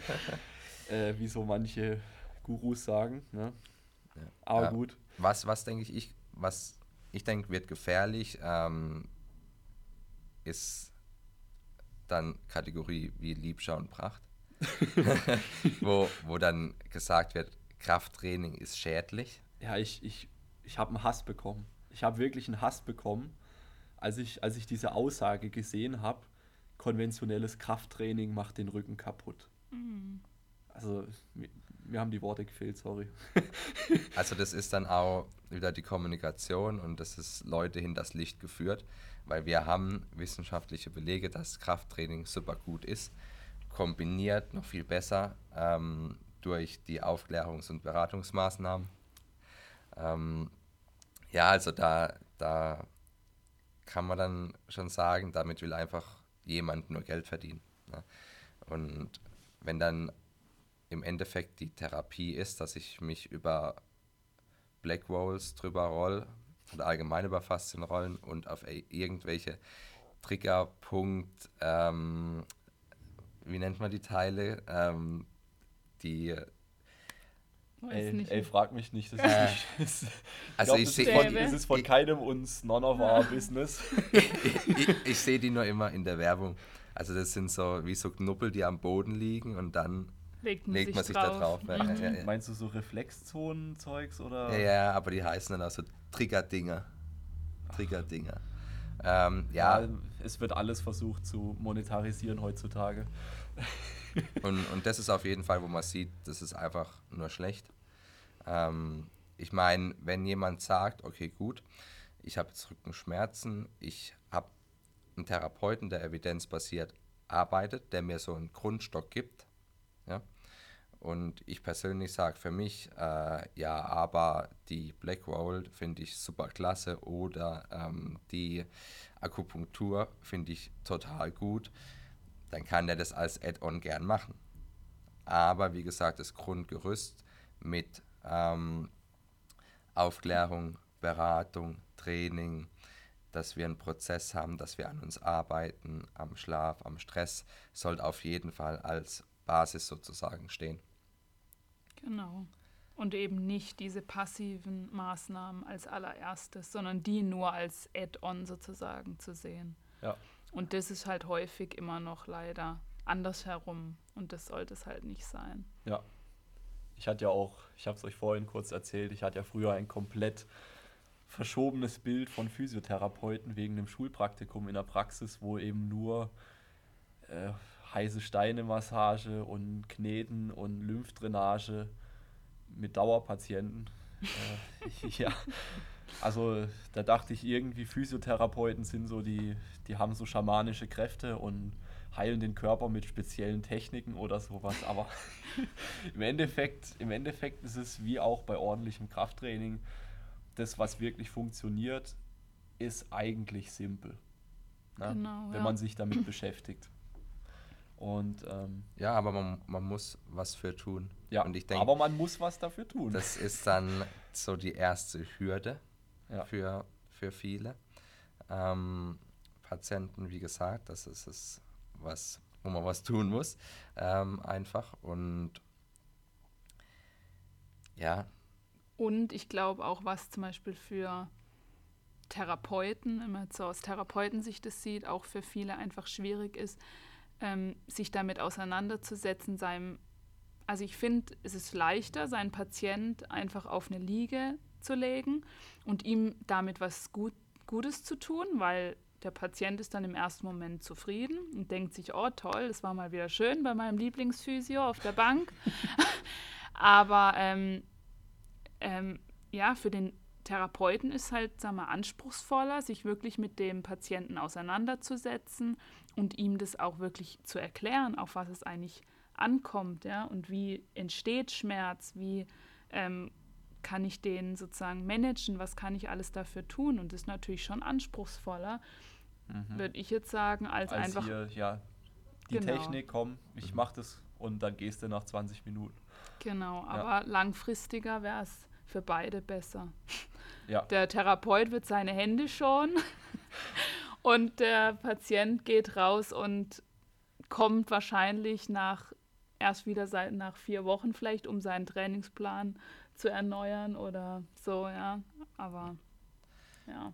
äh, wie so manche Gurus sagen. Ne? Ja. Aber Ja. gut. Was, was denke ich, ich, was ich denke, wird gefährlich, ähm, ist dann Kategorie wie Liebschau und Pracht. wo, wo dann gesagt wird, Krafttraining ist schädlich. Ja, ich, ich, ich habe einen Hass bekommen. Ich habe wirklich einen Hass bekommen, als ich, als ich diese Aussage gesehen habe, konventionelles Krafttraining macht den Rücken kaputt. Also, mir, mir haben die Worte gefehlt, sorry. Also das ist dann auch wieder die Kommunikation und das ist Leute hinters Licht geführt, weil wir haben wissenschaftliche Belege, dass Krafttraining super gut ist, kombiniert noch viel besser ähm, durch die Aufklärungs- und Beratungsmaßnahmen. Ähm, ja, also da, da kann man dann schon sagen, damit will einfach jemand nur Geld verdienen. Ne? Und wenn dann im Endeffekt die Therapie ist, dass ich mich über Black Rolls drüber roll oder allgemein über Faszienrollen und auf i- irgendwelche Triggerpunkt, ähm, wie nennt man die Teile, ähm, die, Ey, ey, frag mich nicht. Das ist, Äh, nicht, das, also glaub, ich das, seh- ist von, das ist von Ich- keinem uns none of our business. ich, ich sehe die nur immer in der Werbung. Also das sind so wie so Knuppel, die am Boden liegen und dann legt man, legt sich, man sich drauf. da drauf. Ja, Mhm. ja, ja. Meinst du so Reflexzonen-Zeugs oder? Ja, ja, aber die heißen dann auch so Triggerdinger. Triggerdinger. Ähm, ja, Ja, es wird alles versucht zu monetarisieren heutzutage. Und, und das ist auf jeden Fall, wo man sieht, das ist einfach nur schlecht. Ähm, ich meine, wenn jemand sagt, okay, gut, ich habe jetzt Rückenschmerzen, ich habe einen Therapeuten, der evidenzbasiert arbeitet, der mir so einen Grundstock gibt, ja, und ich persönlich sage für mich, äh, ja, aber die Black Roll finde ich super klasse oder ähm, die Akupunktur finde ich total gut, dann kann der das als Add-on gern machen. aber wie gesagt, das Grundgerüst mit ähm, Aufklärung, Beratung, Training, dass wir einen Prozess haben, dass wir an uns arbeiten, am Schlaf, am Stress, sollte auf jeden Fall als Basis sozusagen stehen. Genau. Und eben nicht diese passiven Maßnahmen als allererstes, sondern die nur als Add-on sozusagen zu sehen. Ja. Und das ist halt häufig immer noch leider andersherum. Und das sollte es halt nicht sein. Ja. Ich hatte ja auch, ich habe es euch vorhin kurz erzählt, ich hatte ja früher ein komplett verschobenes Bild von Physiotherapeuten wegen dem Schulpraktikum in der Praxis, wo eben nur äh, heiße Steine-Massage und Kneten und Lymphdrainage mit Dauerpatienten. äh, ja, also da dachte ich irgendwie, Physiotherapeuten sind so die, die haben so schamanische Kräfte und heilen den Körper mit speziellen Techniken oder sowas. Aber im, Endeffekt, im Endeffekt ist es wie auch bei ordentlichem Krafttraining, das, was wirklich funktioniert, ist eigentlich simpel. Ne? Genau, wenn ja. man sich damit beschäftigt. Und ähm, Ja, aber man, man muss was für tun. ja, Und ich denke, aber man muss was dafür tun. das ist dann so die erste Hürde Ja. für, für viele ähm, Patienten, wie gesagt, das ist es, was, wo man was tun muss, ähm, einfach. Und ja, Und ich glaube auch, was zum Beispiel für Therapeuten, wenn man jetzt so aus Therapeutensicht das sieht, auch für viele einfach schwierig ist, ähm, sich damit auseinanderzusetzen, seinem, also ich finde, es ist leichter, seinen Patient einfach auf eine Liege zu legen und ihm damit was Gut, Gutes zu tun, weil der Patient ist dann im ersten Moment zufrieden und denkt sich, oh toll, das war mal wieder schön bei meinem Lieblingsphysio auf der Bank. Aber ähm, ähm, ja, für den Therapeuten ist halt, sagen wir, anspruchsvoller, sich wirklich mit dem Patienten auseinanderzusetzen und ihm das auch wirklich zu erklären, auf was es eigentlich ankommt, ja, und wie entsteht Schmerz, wie ähm, kann ich den sozusagen managen, was kann ich alles dafür tun und das ist natürlich schon anspruchsvoller, würde ich jetzt sagen, als, Als einfach hier, ja, die Genau. Technik, komm, ich mach das und dann gehst du nach 20 Minuten. Genau, aber langfristiger wäre es für beide besser. Ja. Der Therapeut wird seine Hände schonen und der Patient geht raus und kommt wahrscheinlich nach erst wieder seit nach vier Wochen vielleicht, um seinen Trainingsplan zu erneuern oder so, ja. Aber ja,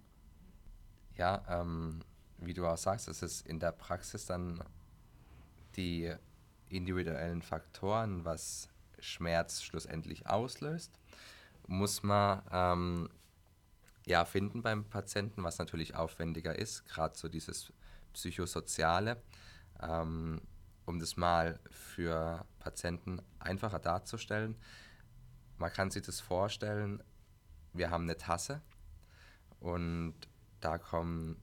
Ja, ähm, wie du auch sagst, es ist in der Praxis dann die individuellen Faktoren, was Schmerz schlussendlich auslöst, muss man ähm, ja finden beim Patienten, was natürlich aufwendiger ist, gerade so dieses psychosoziale, ähm, um das mal für Patienten einfacher darzustellen. Man kann sich das vorstellen, wir haben eine Tasse und da kommen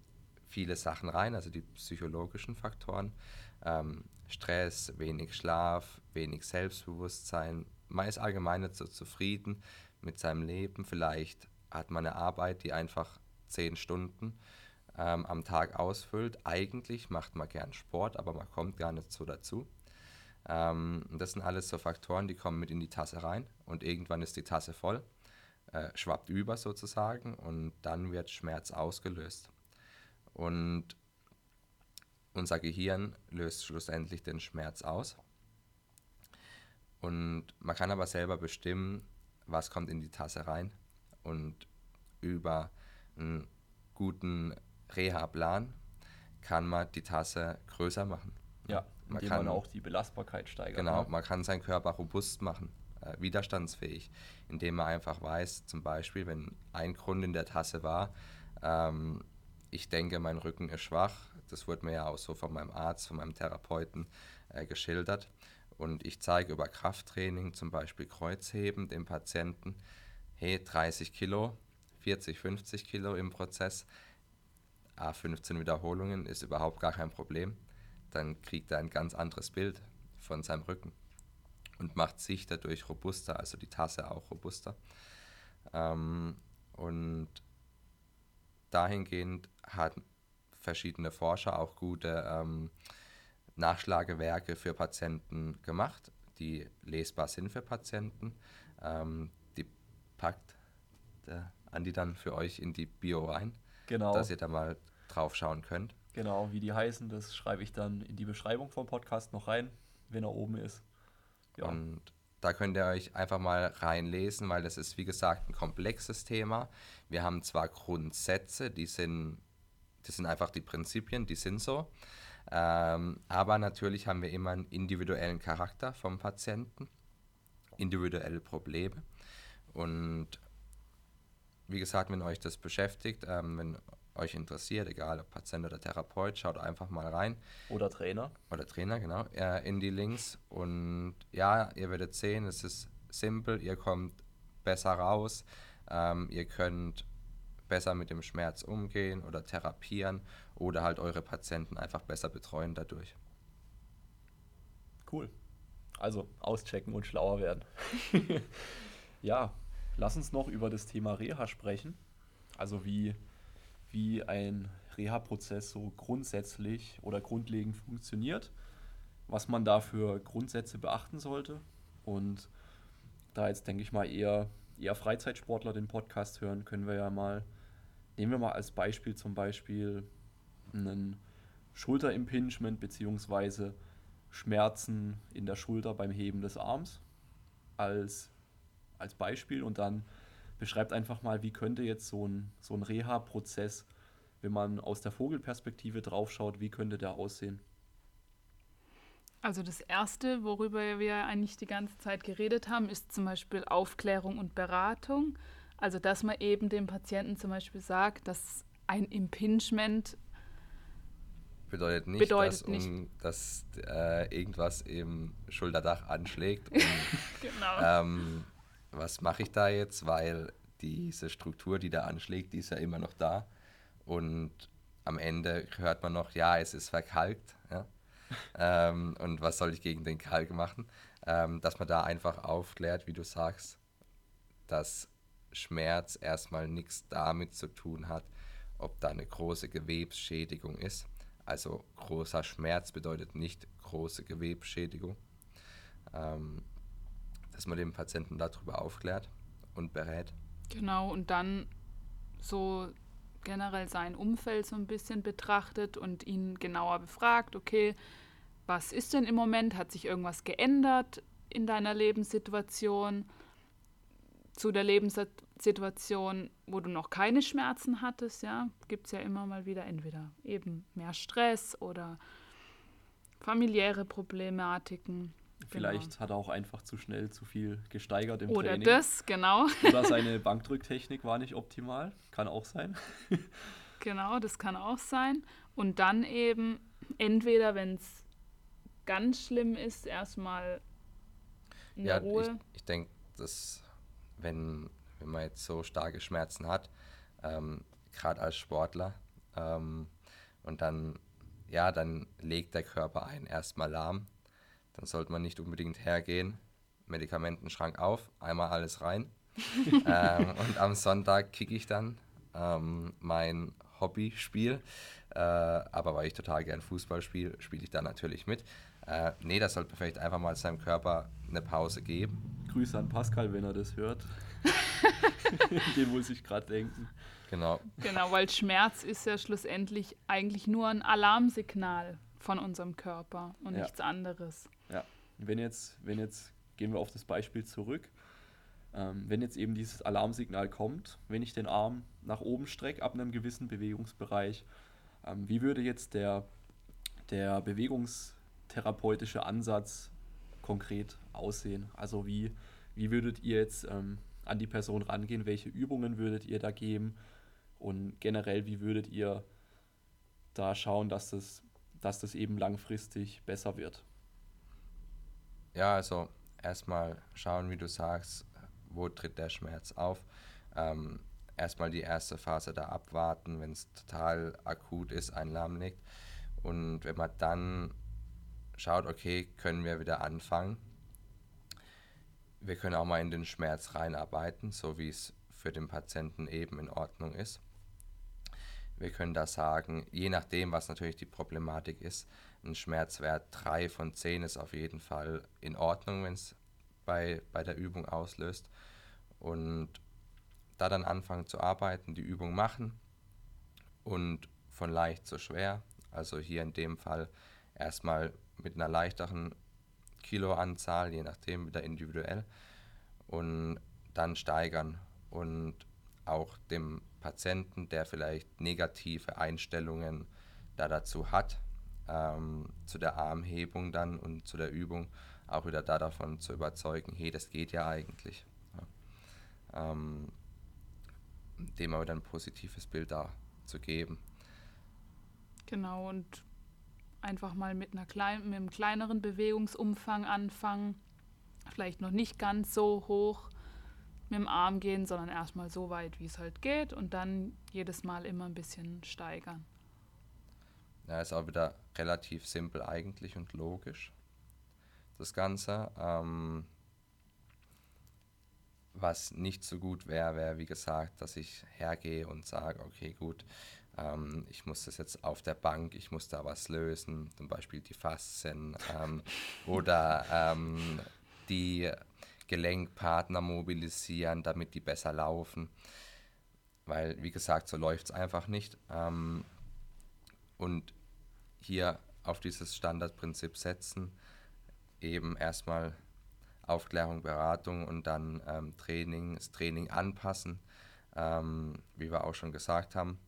viele Sachen rein, also die psychologischen Faktoren. Ähm, Stress, wenig Schlaf, wenig Selbstbewusstsein. Man ist allgemein nicht so zufrieden mit seinem Leben. Vielleicht hat man eine Arbeit, die einfach zehn Stunden ähm, am Tag ausfüllt. Eigentlich macht man gern Sport, aber man kommt gar nicht so dazu. Ähm, das sind alles so Faktoren, die kommen mit in die Tasse rein und irgendwann ist die Tasse voll, äh, schwappt über sozusagen und dann wird Schmerz ausgelöst. Und unser Gehirn löst schlussendlich den Schmerz aus. Und man kann aber selber bestimmen, was kommt in die Tasse rein. Und über einen guten Reha-Plan kann man die Tasse größer machen. Ja, Man indem kann- man auch die Belastbarkeit steigert. Genau, ne? man kann seinen Körper robust machen, äh, widerstandsfähig, indem man einfach weiß, zum Beispiel, wenn ein Grund in der Tasse war, ähm, ich denke, mein Rücken ist schwach, das wurde mir ja auch so von meinem Arzt, von meinem Therapeuten äh, geschildert. Und ich zeige über Krafttraining, zum Beispiel Kreuzheben, dem Patienten, hey, 30 Kilo, 40, 50 Kilo im Prozess, A 15 Wiederholungen ist überhaupt gar kein Problem. Dann kriegt er ein ganz anderes Bild von seinem Rücken und macht sich dadurch robuster, also die Tasse auch robuster. Ähm, und dahingehend hat verschiedene Forscher auch gute ähm, Nachschlagewerke für Patienten gemacht, die lesbar sind für Patienten. Ähm, der Andi dann für euch in die Bio rein, Genau. dass ihr da mal drauf schauen könnt. Genau, wie die heißen, das schreibe ich dann in die Beschreibung vom Podcast noch rein, wenn er oben ist. Ja, Und da könnt ihr euch einfach mal reinlesen, weil das ist, wie gesagt, ein komplexes Thema. Wir haben zwar Grundsätze, die sind, das sind einfach die Prinzipien, die sind so. Ähm, aber natürlich haben wir immer einen individuellen Charakter vom Patienten, individuelle Probleme. Und wie gesagt, wenn euch das beschäftigt, ähm, wenn euch interessiert, egal ob Patient oder Therapeut, schaut einfach mal rein oder Trainer. oder Trainer, genau, äh, in die Links. Und ja, ihr werdet sehen, es ist simpel, ihr kommt besser raus, ähm, ihr könnt besser mit dem Schmerz umgehen oder therapieren oder halt eure Patienten einfach besser betreuen dadurch. Cool. Also auschecken und schlauer werden. ja, lass uns noch über das Thema Reha sprechen. Also wie, wie ein Reha-Prozess so grundsätzlich oder grundlegend funktioniert, was man da für Grundsätze beachten sollte. Und da jetzt, denke ich mal, eher, eher Freizeitsportler den Podcast hören, können wir ja mal, nehmen wir mal als Beispiel zum Beispiel einen Schulterimpingement beziehungsweise Schmerzen in der Schulter beim Heben des Arms als, als Beispiel und dann beschreibt einfach mal, wie könnte jetzt so ein, so ein Reha-Prozess, wenn man aus der Vogelperspektive draufschaut, wie könnte der aussehen? Also das Erste, worüber wir eigentlich die ganze Zeit geredet haben, ist zum Beispiel Aufklärung und Beratung. Also dass man eben dem Patienten zum Beispiel sagt, dass ein Impingement Bedeutet nicht, Bedeutet dass, nicht. Um, dass äh, irgendwas im Schulterdach anschlägt. Und, genau. ähm, was mache ich da jetzt? Weil diese Struktur, die da anschlägt, die ist ja immer noch da. Und am Ende hört man noch, ja, es ist verkalkt. Ja? ähm, und was soll ich gegen den Kalk machen? Ähm, dass man da einfach aufklärt, wie du sagst, dass Schmerz erstmal nichts damit zu tun hat, ob da eine große Gewebsschädigung ist. Also großer Schmerz bedeutet nicht große Gewebsschädigung. Ähm, dass man den Patienten darüber aufklärt und berät. Genau, und dann so generell sein Umfeld so ein bisschen betrachtet und ihn genauer befragt, okay, was ist denn im Moment? Hat sich irgendwas geändert in deiner Lebenssituation? Zu der Lebenssituation, wo du noch keine Schmerzen hattest, ja, gibt es ja immer mal wieder entweder eben mehr Stress oder familiäre Problematiken. Vielleicht hat er auch einfach zu schnell zu viel gesteigert im Oder Training. das, genau. Oder seine Bankdrücktechnik war nicht optimal. Kann auch sein. Genau, das kann auch sein. Und dann eben entweder, wenn es ganz schlimm ist, erstmal in Ja, Ruhe. ich, ich denke, dass wenn, wenn man jetzt so starke Schmerzen hat, ähm, gerade als Sportler, ähm, und dann, ja, dann legt der Körper einen erstmal lahm. Dann sollte man nicht unbedingt hergehen, Medikamentenschrank auf, einmal alles rein. ähm, und am Sonntag kicke ich dann ähm, mein Hobbyspiel. Äh, aber weil ich total gern Fußball spiele, spiele ich da natürlich mit. Äh, nee, das sollte man vielleicht einfach mal seinem Körper eine Pause geben. Grüße an Pascal, wenn er das hört. Den muss ich gerade denken. Genau. Genau, weil Schmerz ist ja schlussendlich eigentlich nur ein Alarmsignal von unserem Körper und Ja. nichts anderes. Wenn jetzt, wenn jetzt, gehen wir auf das Beispiel zurück, ähm, wenn jetzt eben dieses Alarmsignal kommt, wenn ich den Arm nach oben strecke ab einem gewissen Bewegungsbereich, ähm, wie würde jetzt der, der bewegungstherapeutische Ansatz konkret aussehen? Also wie, wie würdet ihr jetzt ähm, an die Person rangehen? Welche Übungen würdet ihr da geben? Und generell, wie würdet ihr da schauen, dass das, dass das eben langfristig besser wird? Ja, also erstmal schauen, wie du sagst, wo tritt der Schmerz auf. Ähm, erstmal die erste Phase da abwarten, wenn es total akut ist, einen lahmlegt. Und wenn man dann schaut, okay, können wir wieder anfangen. Wir können auch mal in den Schmerz reinarbeiten, so wie es für den Patienten eben in Ordnung ist. Wir können da sagen, je nachdem, was natürlich die Problematik ist, ein Schmerzwert 3 von 10 ist auf jeden Fall in Ordnung, wenn es bei, bei der Übung auslöst. Und da dann anfangen zu arbeiten, die Übung machen und von leicht zu schwer, also hier in dem Fall erstmal mit einer leichteren Kiloanzahl, je nachdem wieder individuell, und dann steigern und auch dem Patienten, der vielleicht negative Einstellungen da dazu hat, ähm, zu der Armhebung dann und zu der Übung auch wieder da davon zu überzeugen, hey, das geht ja eigentlich. Ja. Ähm, dem aber dann ein positives Bild da zu geben. Genau, und einfach mal mit, einer klein, mit einem kleineren Bewegungsumfang anfangen. Vielleicht noch nicht ganz so hoch mit dem Arm gehen, sondern erstmal so weit, wie es halt geht und dann jedes Mal immer ein bisschen steigern. Ja, ist auch wieder relativ simpel eigentlich und logisch, das Ganze. Ähm, was nicht so gut wäre, wäre wie gesagt, dass ich hergehe und sage, okay, gut, ähm, ich muss das jetzt auf der Bank, ich muss da was lösen, zum Beispiel die Faszien ähm, oder ähm, die Gelenkpartner mobilisieren, damit die besser laufen. Weil, wie gesagt, so läuft es einfach nicht. Ähm, und hier auf dieses Standardprinzip setzen, eben erstmal Aufklärung, Beratung und dann ähm, Training, das Training anpassen, ähm, wie wir auch schon gesagt haben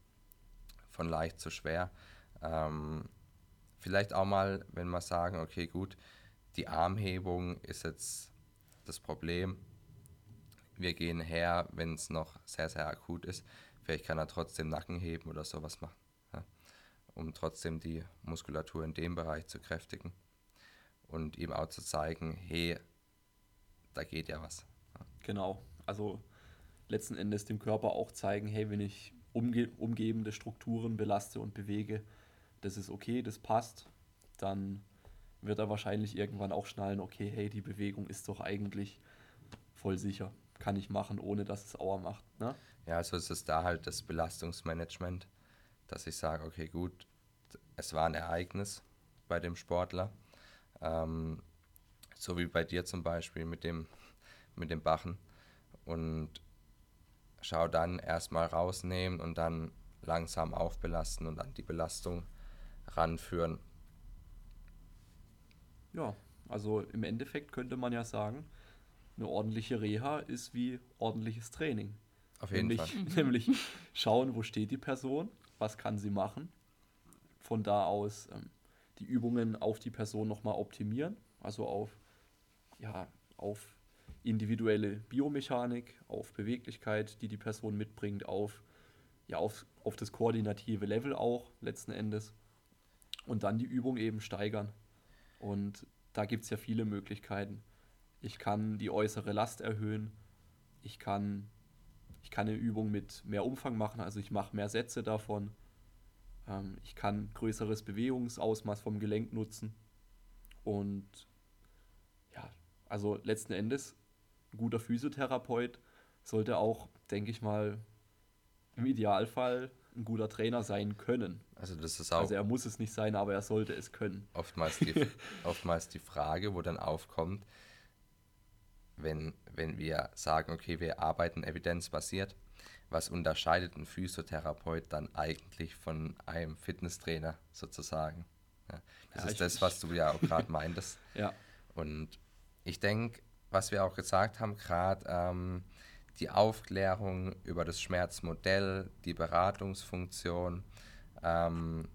von leicht zu schwer. Ähm, vielleicht auch mal, wenn wir sagen, okay, gut, die Armhebung ist jetzt das Problem. Wir gehen her, wenn es noch sehr, sehr akut ist. Vielleicht kann er trotzdem Nacken heben oder sowas machen, um trotzdem die Muskulatur in dem Bereich zu kräftigen und ihm auch zu zeigen, hey, da geht ja was. Genau, also letzten Endes dem Körper auch zeigen, hey, wenn ich umge umgebende Strukturen belaste und bewege, das ist okay, das passt, dann wird er wahrscheinlich irgendwann auch schnallen, okay, hey, die Bewegung ist doch eigentlich voll sicher. Kann ich machen, ohne dass es Auer macht. Ne? Ja, also es ist da halt das Belastungsmanagement, dass ich sage, okay, gut, es war ein Ereignis bei dem Sportler. Ähm, so wie bei dir zum Beispiel mit dem, mit dem Bachen. Und schau dann erstmal rausnehmen und dann langsam aufbelasten und an die Belastung ranführen. Ja, also im Endeffekt könnte man ja sagen, eine ordentliche Reha ist wie ordentliches Training. Auf jeden nämlich, Fall. Nämlich schauen, wo steht die Person, was kann sie machen. Von da aus ähm, die Übungen auf die Person nochmal optimieren, also auf, ja, auf individuelle Biomechanik, auf Beweglichkeit, die die Person mitbringt, auf, ja, auf, auf das koordinative Level auch letzten Endes. Und dann die Übung eben steigern. Und da gibt es ja viele Möglichkeiten. Ich kann die äußere Last erhöhen. Ich kann, ich kann eine Übung mit mehr Umfang machen, also ich mache mehr Sätze davon. Ähm, ich kann größeres Bewegungsausmaß vom Gelenk nutzen. Und ja, also letzten Endes ein guter Physiotherapeut sollte auch, denke ich mal, im Idealfall ein guter Trainer sein können. Also das ist auch. Also er muss es nicht sein, aber er sollte es können. Oftmals die, oftmals die Frage, wo dann aufkommt, wenn, wenn wir sagen, okay, wir arbeiten evidenzbasiert, was unterscheidet ein Physiotherapeut dann eigentlich von einem Fitnesstrainer sozusagen? Ja, das ja, ist das, was du ja auch gerade meintest. ja. Und ich denke, was wir auch gesagt haben, gerade ähm, die Aufklärung über das Schmerzmodell, die Beratungsfunktion, ähm,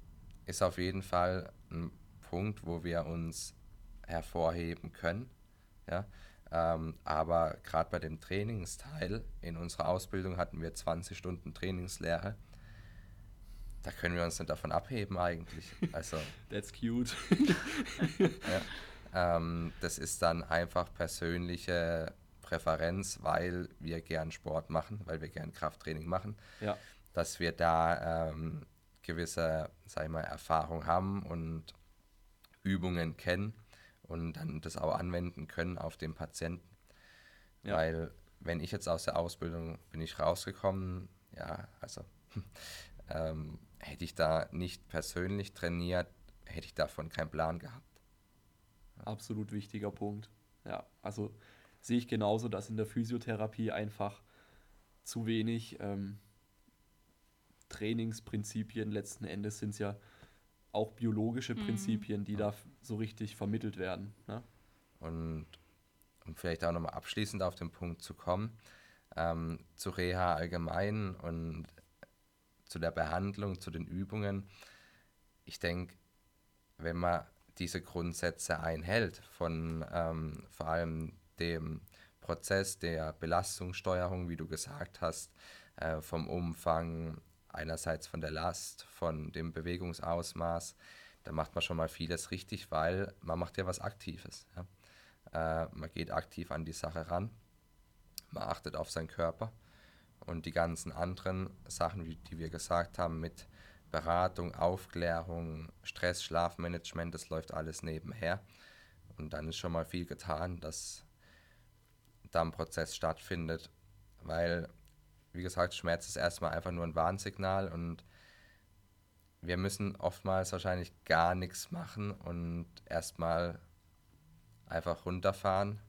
ist auf jeden Fall ein Punkt, wo wir uns hervorheben können. Ja? Ähm, aber gerade bei dem Trainingsteil in unserer Ausbildung hatten wir 20 Stunden Trainingslehre. Da können wir uns nicht davon abheben eigentlich. Also, That's cute. ja. Ähm, das ist dann einfach persönliche Präferenz, weil wir gern Sport machen, weil wir gern Krafttraining machen. Ja. Dass wir da ähm, gewisse, sag ich mal, Erfahrung haben und Übungen kennen und dann das auch anwenden können auf den Patienten. Ja. Weil wenn ich jetzt aus der Ausbildung bin ich rausgekommen, ja, also ähm, hätte ich da nicht persönlich trainiert, hätte ich davon keinen Plan gehabt. Absolut wichtiger Punkt. Ja, also sehe ich genauso, dass in der Physiotherapie einfach zu wenig ähm, Trainingsprinzipien letzten Endes sind es ja auch biologische Mhm. Prinzipien, die da so richtig vermittelt werden. Ne? Und um vielleicht auch nochmal abschließend auf den Punkt zu kommen, ähm, zu Reha allgemein und zu der Behandlung, zu den Übungen. Ich denke, wenn man diese Grundsätze einhält, von ähm, vor allem dem Prozess der Belastungssteuerung, wie du gesagt hast, äh, vom Umfang, einerseits von der Last, von dem Bewegungsausmaß, da macht man schon mal vieles richtig, weil man macht ja was Aktives. Ja? Äh, man geht aktiv an die Sache ran, man achtet auf seinen Körper und die ganzen anderen Sachen, wie, die wir gesagt haben, mit Beratung, Aufklärung, Stress, Schlafmanagement, das läuft alles nebenher. Und dann ist schon mal viel getan, dass da ein Prozess stattfindet, weil, wie gesagt, Schmerz ist erstmal einfach nur ein Warnsignal und wir müssen oftmals wahrscheinlich gar nichts machen und erstmal einfach runterfahren,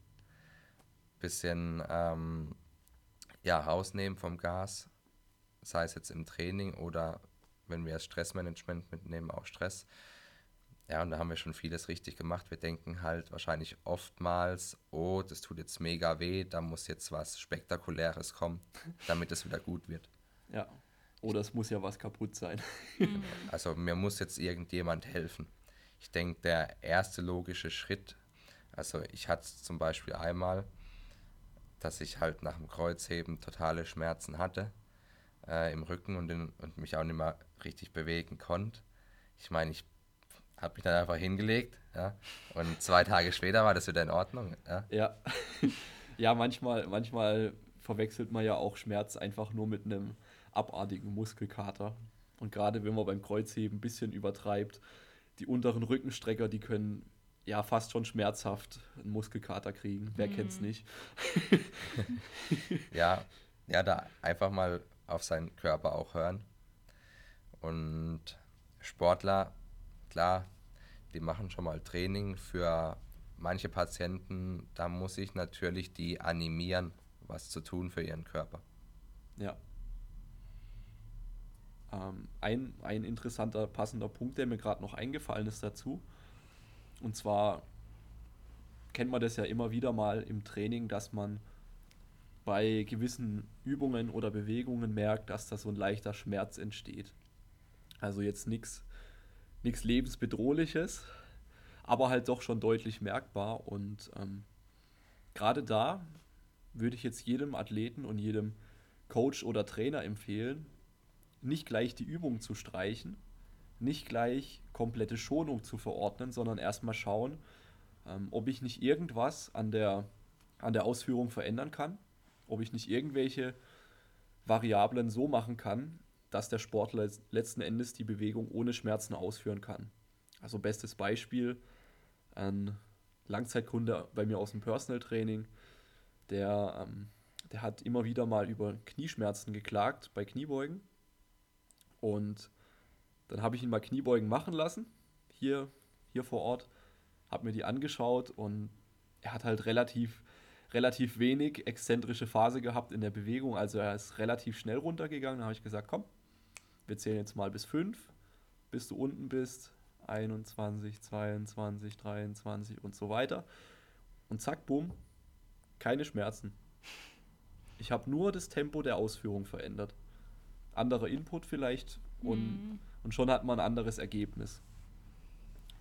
bisschen ähm, ja, rausnehmen vom Gas, sei es jetzt im Training oder wenn wir Stressmanagement mitnehmen, auch Stress. Ja, und da haben wir schon vieles richtig gemacht. Wir denken halt wahrscheinlich oftmals, oh, das tut jetzt mega weh, da muss jetzt was Spektakuläres kommen, damit es wieder gut wird. Ja. Oder es muss ja was kaputt sein. Also mir muss jetzt irgendjemand helfen. Ich denke, der erste logische Schritt, also ich hatte es zum Beispiel einmal, dass ich halt nach dem Kreuzheben totale Schmerzen hatte äh, im Rücken und, in, und mich auch nicht mehr richtig bewegen konnte. Ich meine, ich habe mich dann einfach hingelegt ja, und zwei Tage später war das wieder in Ordnung. Ja. Ja. ja, manchmal, manchmal verwechselt man ja auch Schmerz einfach nur mit einem abartigen Muskelkater. Und gerade wenn man beim Kreuzheben ein bisschen übertreibt, die unteren Rückenstrecker, die können ja fast schon schmerzhaft einen Muskelkater kriegen. Wer kennt's nicht? ja, ja, da einfach mal auf seinen Körper auch hören. Und Sportler, klar, die machen schon mal Training. Für manche Patienten, da muss ich natürlich die animieren, was zu tun für ihren Körper. Ja. Ähm, ein, ein interessanter, passender Punkt, der mir gerade noch eingefallen ist dazu. Und zwar kennt man das ja immer wieder mal im Training, dass man bei gewissen Übungen oder Bewegungen merkt, dass da so ein leichter Schmerz entsteht. Also jetzt nichts lebensbedrohliches, aber halt doch schon deutlich merkbar. Und ähm, gerade da würde ich jetzt jedem Athleten und jedem Coach oder Trainer empfehlen, nicht gleich die Übung zu streichen, nicht gleich komplette Schonung zu verordnen, sondern erstmal schauen, ähm, ob ich nicht irgendwas an der, an der Ausführung verändern kann, ob ich nicht irgendwelche Variablen so machen kann, dass der Sportler letz- letzten Endes die Bewegung ohne Schmerzen ausführen kann. Also bestes Beispiel, ein Langzeitkunde bei mir aus dem Personal Training, der, ähm, der hat immer wieder mal über Knieschmerzen geklagt bei Kniebeugen. Und dann habe ich ihn mal Kniebeugen machen lassen, hier, hier vor Ort, habe mir die angeschaut und er hat halt relativ, relativ wenig exzentrische Phase gehabt in der Bewegung. Also er ist relativ schnell runtergegangen. Da habe ich gesagt, komm, wir zählen jetzt mal bis 5, bis du unten bist. 21, 22, 23 und so weiter. Und zack, bumm, keine Schmerzen. Ich habe nur das Tempo der Ausführung verändert. Anderer Input vielleicht und, Mhm. und schon hat man ein anderes Ergebnis.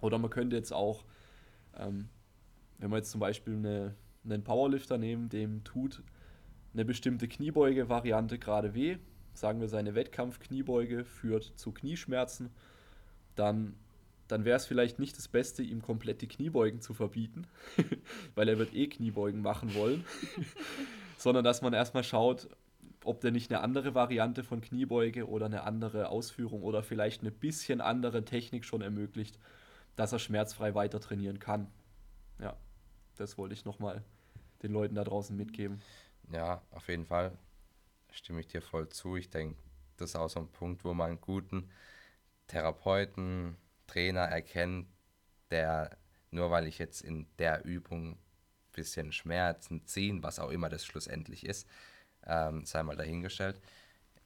Oder man könnte jetzt auch, ähm, wenn wir jetzt zum Beispiel eine, einen Powerlifter nehmen, dem tut eine bestimmte Kniebeuge-Variante gerade weh, sagen wir seine Wettkampf-Kniebeuge führt zu Knieschmerzen, dann, dann wäre es vielleicht nicht das Beste, ihm komplett die Kniebeugen zu verbieten, weil er wird eh Kniebeugen machen wollen, sondern dass man erstmal schaut, ob der nicht eine andere Variante von Kniebeuge oder eine andere Ausführung oder vielleicht eine bisschen andere Technik schon ermöglicht, dass er schmerzfrei weiter trainieren kann. Ja, das wollte ich nochmal den Leuten da draußen mitgeben. Ja, auf jeden Fall stimme ich dir voll zu. Ich denke, das ist auch so ein Punkt, wo man einen guten Therapeuten, Trainer erkennt, der nur weil ich jetzt in der Übung ein bisschen Schmerzen ziehen, was auch immer das schlussendlich ist, ähm, sei mal dahingestellt,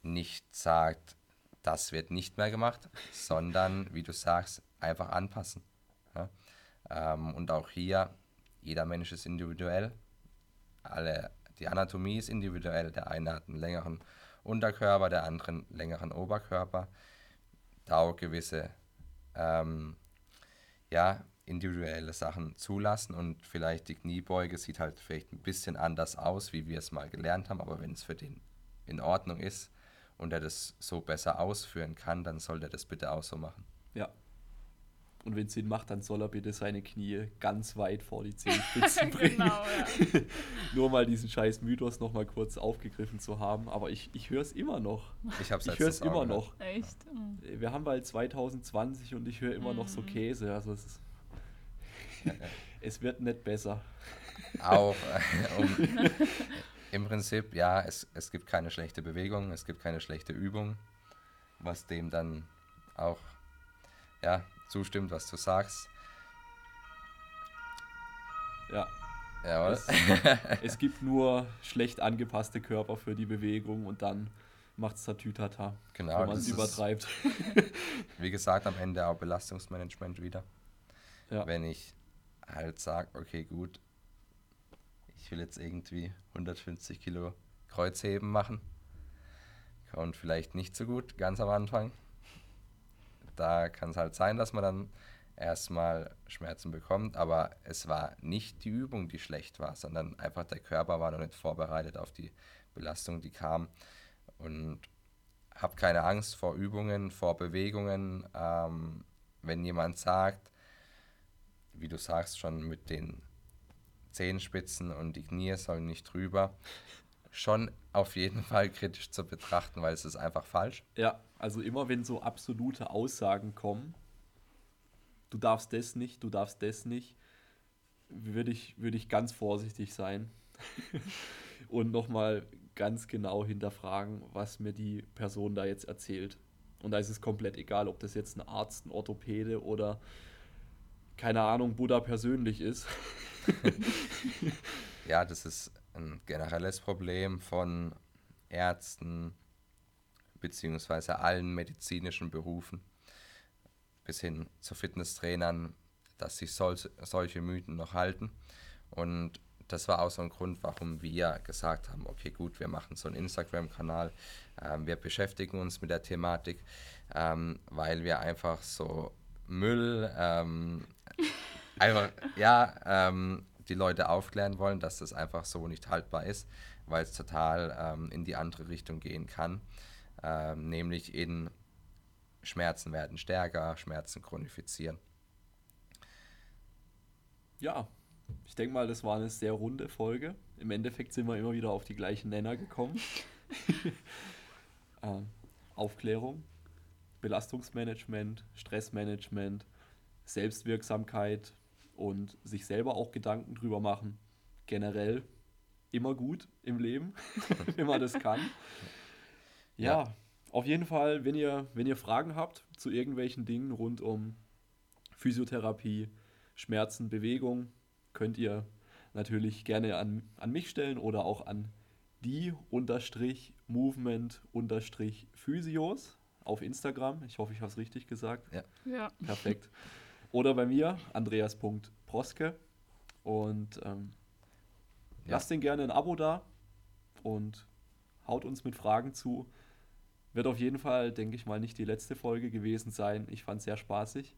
nicht sagt, das wird nicht mehr gemacht, sondern, wie du sagst, einfach anpassen. Ja? Ähm, und auch hier, jeder Mensch ist individuell, alle, die Anatomie ist individuell, der eine hat einen längeren Unterkörper, der andere einen längeren Oberkörper, da auch gewisse ähm, ja, individuelle Sachen zulassen und vielleicht die Kniebeuge sieht halt vielleicht ein bisschen anders aus, wie wir es mal gelernt haben, aber wenn es für den in Ordnung ist und er das so besser ausführen kann, dann soll er das bitte auch so machen. Ja. Und wenn es Sinn macht, dann soll er bitte seine Knie ganz weit vor die Zehenspitzen bringen. genau, ja. Nur mal diesen scheiß Mythos noch mal kurz aufgegriffen zu haben. Aber ich, ich höre es immer noch. Ich, ich höre es immer noch. Echt? Wir haben bald 2020 und ich höre immer mhm. noch so mhm. Käse. Also es ist es wird nicht besser. Auch äh, um, im Prinzip, ja, es, es gibt keine schlechte Bewegung, es gibt keine schlechte Übung, was dem dann auch ja, zustimmt, was du sagst. Ja. Jawohl. Es, es gibt nur schlecht angepasste Körper für die Bewegung und dann macht es Tatütata, genau, wenn man es übertreibt. wie gesagt, am Ende auch Belastungsmanagement wieder. Ja. Wenn ich halt sage, okay, gut, ich will jetzt irgendwie 150 Kilo Kreuzheben machen. Und vielleicht nicht so gut, ganz am Anfang. Da kann es halt sein, dass man dann erstmal Schmerzen bekommt, aber es war nicht die Übung, die schlecht war, sondern einfach der Körper war noch nicht vorbereitet auf die Belastung, die kam. Und habe keine Angst vor Übungen, vor Bewegungen. Ähm, wenn jemand sagt, wie du sagst, schon mit den Zehenspitzen und die Knie sollen nicht drüber. Schon auf jeden Fall kritisch zu betrachten, weil es ist einfach falsch. Ja, also immer wenn so absolute Aussagen kommen, du darfst das nicht, du darfst das nicht, würde ich, würde ich ganz vorsichtig sein und nochmal ganz genau hinterfragen, was mir die Person da jetzt erzählt. Und da ist es komplett egal, ob das jetzt ein Arzt, ein Orthopäde oder keine Ahnung, Buddha persönlich ist. ja, das ist ein generelles Problem von Ärzten beziehungsweise allen medizinischen Berufen bis hin zu Fitnesstrainern, dass sich sol solche Mythen noch halten. Und das war auch so ein Grund, warum wir gesagt haben, okay gut, wir machen so einen Instagram-Kanal, ähm, wir beschäftigen uns mit der Thematik, ähm, weil wir einfach so Müll, ähm, einfach, ja, ähm, die Leute aufklären wollen, dass das einfach so nicht haltbar ist, weil es total ähm, in die andere Richtung gehen kann, ähm, nämlich in Schmerzen werden stärker, Schmerzen chronifizieren. Ja, ich denke mal, das war eine sehr runde Folge. Im Endeffekt sind wir immer wieder auf die gleichen Nenner gekommen. ähm, Aufklärung, Belastungsmanagement, Stressmanagement, Selbstwirksamkeit und sich selber auch Gedanken drüber machen. Generell immer gut im Leben, wenn man das kann. Ja, ja, auf jeden Fall, wenn ihr, wenn ihr Fragen habt zu irgendwelchen Dingen rund um Physiotherapie, Schmerzen, Bewegung, könnt ihr natürlich gerne an, an mich stellen oder auch an die unterstrich Movement unterstrich Physios auf Instagram. Ich hoffe, ich habe es richtig gesagt. Ja. ja. Perfekt. Oder bei mir, andreas.proske. Und ähm, ja. lasst den gerne ein Abo da und haut uns mit Fragen zu. Wird auf jeden Fall, denke ich mal, nicht die letzte Folge gewesen sein. Ich fand es sehr spaßig.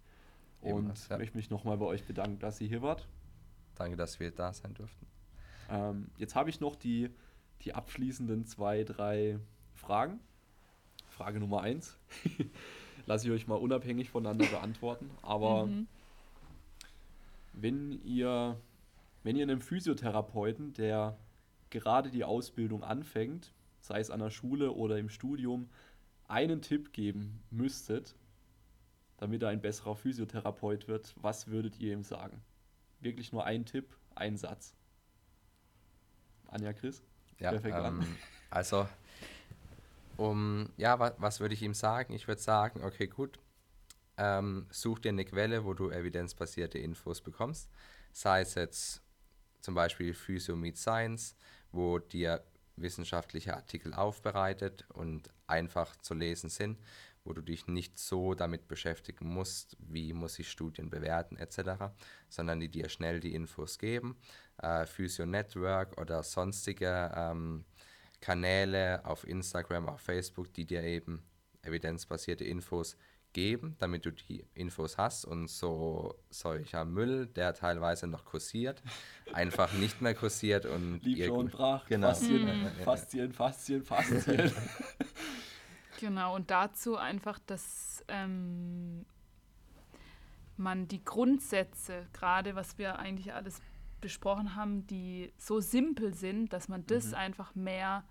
Und Ebenfalls, ja. möchte mich nochmal bei euch bedanken, dass ihr hier wart. Danke, dass wir da sein durften. Ähm, jetzt habe ich noch die, die abschließenden zwei, drei Fragen. Frage Nummer eins. Lasse ich euch mal unabhängig voneinander beantworten. Aber mhm. wenn ihr, wenn ihr einem Physiotherapeuten, der gerade die Ausbildung anfängt, sei es an der Schule oder im Studium, einen Tipp geben müsstet, damit er ein besserer Physiotherapeut wird, was würdet ihr ihm sagen? Wirklich nur ein Tipp, ein Satz. Anja Chris? Ja, ähm, also um, ja, was, was würde ich ihm sagen? Ich würde sagen, okay, gut, ähm, such dir eine Quelle, wo du evidenzbasierte Infos bekommst. Sei es jetzt zum Beispiel Physio Meet Science, wo dir wissenschaftliche Artikel aufbereitet und einfach zu lesen sind, wo du dich nicht so damit beschäftigen musst, wie muss ich Studien bewerten etc., sondern die dir schnell die Infos geben. Äh, Physio Network oder sonstige ähm, Kanäle auf Instagram, auf Facebook, die dir eben evidenzbasierte Infos geben, damit du die Infos hast und so solcher Müll, der teilweise noch kursiert, einfach nicht mehr kursiert und Liebe und brach, genau. Faszien, Faszien, Faszien, Faszien. Genau, und dazu einfach, dass ähm, man die Grundsätze, gerade was wir eigentlich alles besprochen haben, die so simpel sind, dass man das Mhm. einfach mehr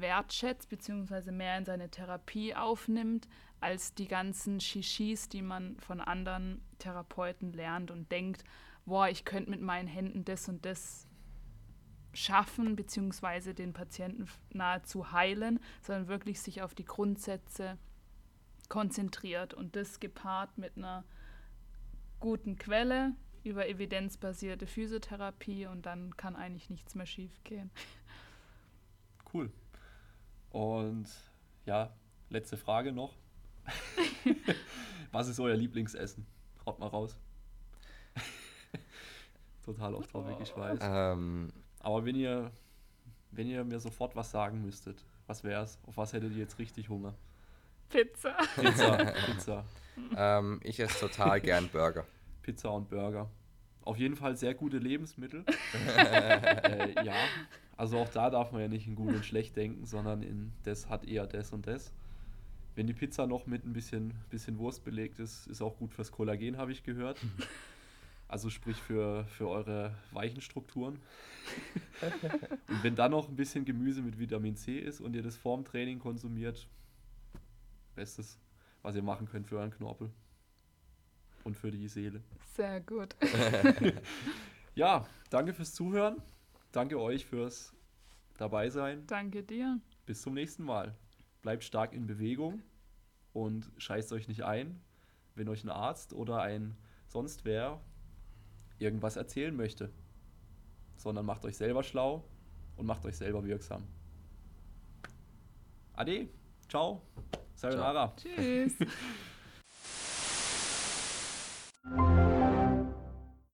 wertschätzt, beziehungsweise mehr in seine Therapie aufnimmt, als die ganzen Shishis, die man von anderen Therapeuten lernt und denkt, boah, ich könnte mit meinen Händen das und das schaffen, beziehungsweise den Patienten nahezu heilen, sondern wirklich sich auf die Grundsätze konzentriert und das gepaart mit einer guten Quelle über evidenzbasierte Physiotherapie und dann kann eigentlich nichts mehr schief gehen. Cool. Und ja, letzte Frage noch. Was ist euer Lieblingsessen? Haut mal raus. Total off topic, ich weiß. Ähm, Aber wenn ihr, wenn ihr mir sofort was sagen müsstet, was wär's? Auf was hättet ihr jetzt richtig Hunger? Pizza. Pizza, Pizza, ähm, ich esse total gern Burger. Pizza und Burger. Auf jeden Fall sehr gute Lebensmittel. äh, ja, also auch da darf man ja nicht in gut und schlecht denken, sondern in das hat eher das und das. Wenn die Pizza noch mit ein bisschen, bisschen Wurst belegt ist, ist auch gut fürs Kollagen, habe ich gehört. Also sprich für, für eure weichen Strukturen. und wenn dann noch ein bisschen Gemüse mit Vitamin C ist und ihr das vorm Training konsumiert, bestes, was ihr machen könnt für euren Knorpel und für die Seele. Sehr gut. Ja, danke fürs Zuhören. Danke euch fürs Dabeisein. Danke dir. Bis zum nächsten Mal. Bleibt stark in Bewegung und scheißt euch nicht ein, wenn euch ein Arzt oder ein sonst wer irgendwas erzählen möchte. Sondern macht euch selber schlau und macht euch selber wirksam. Ade. Ciao. Sayonara. Tschüss.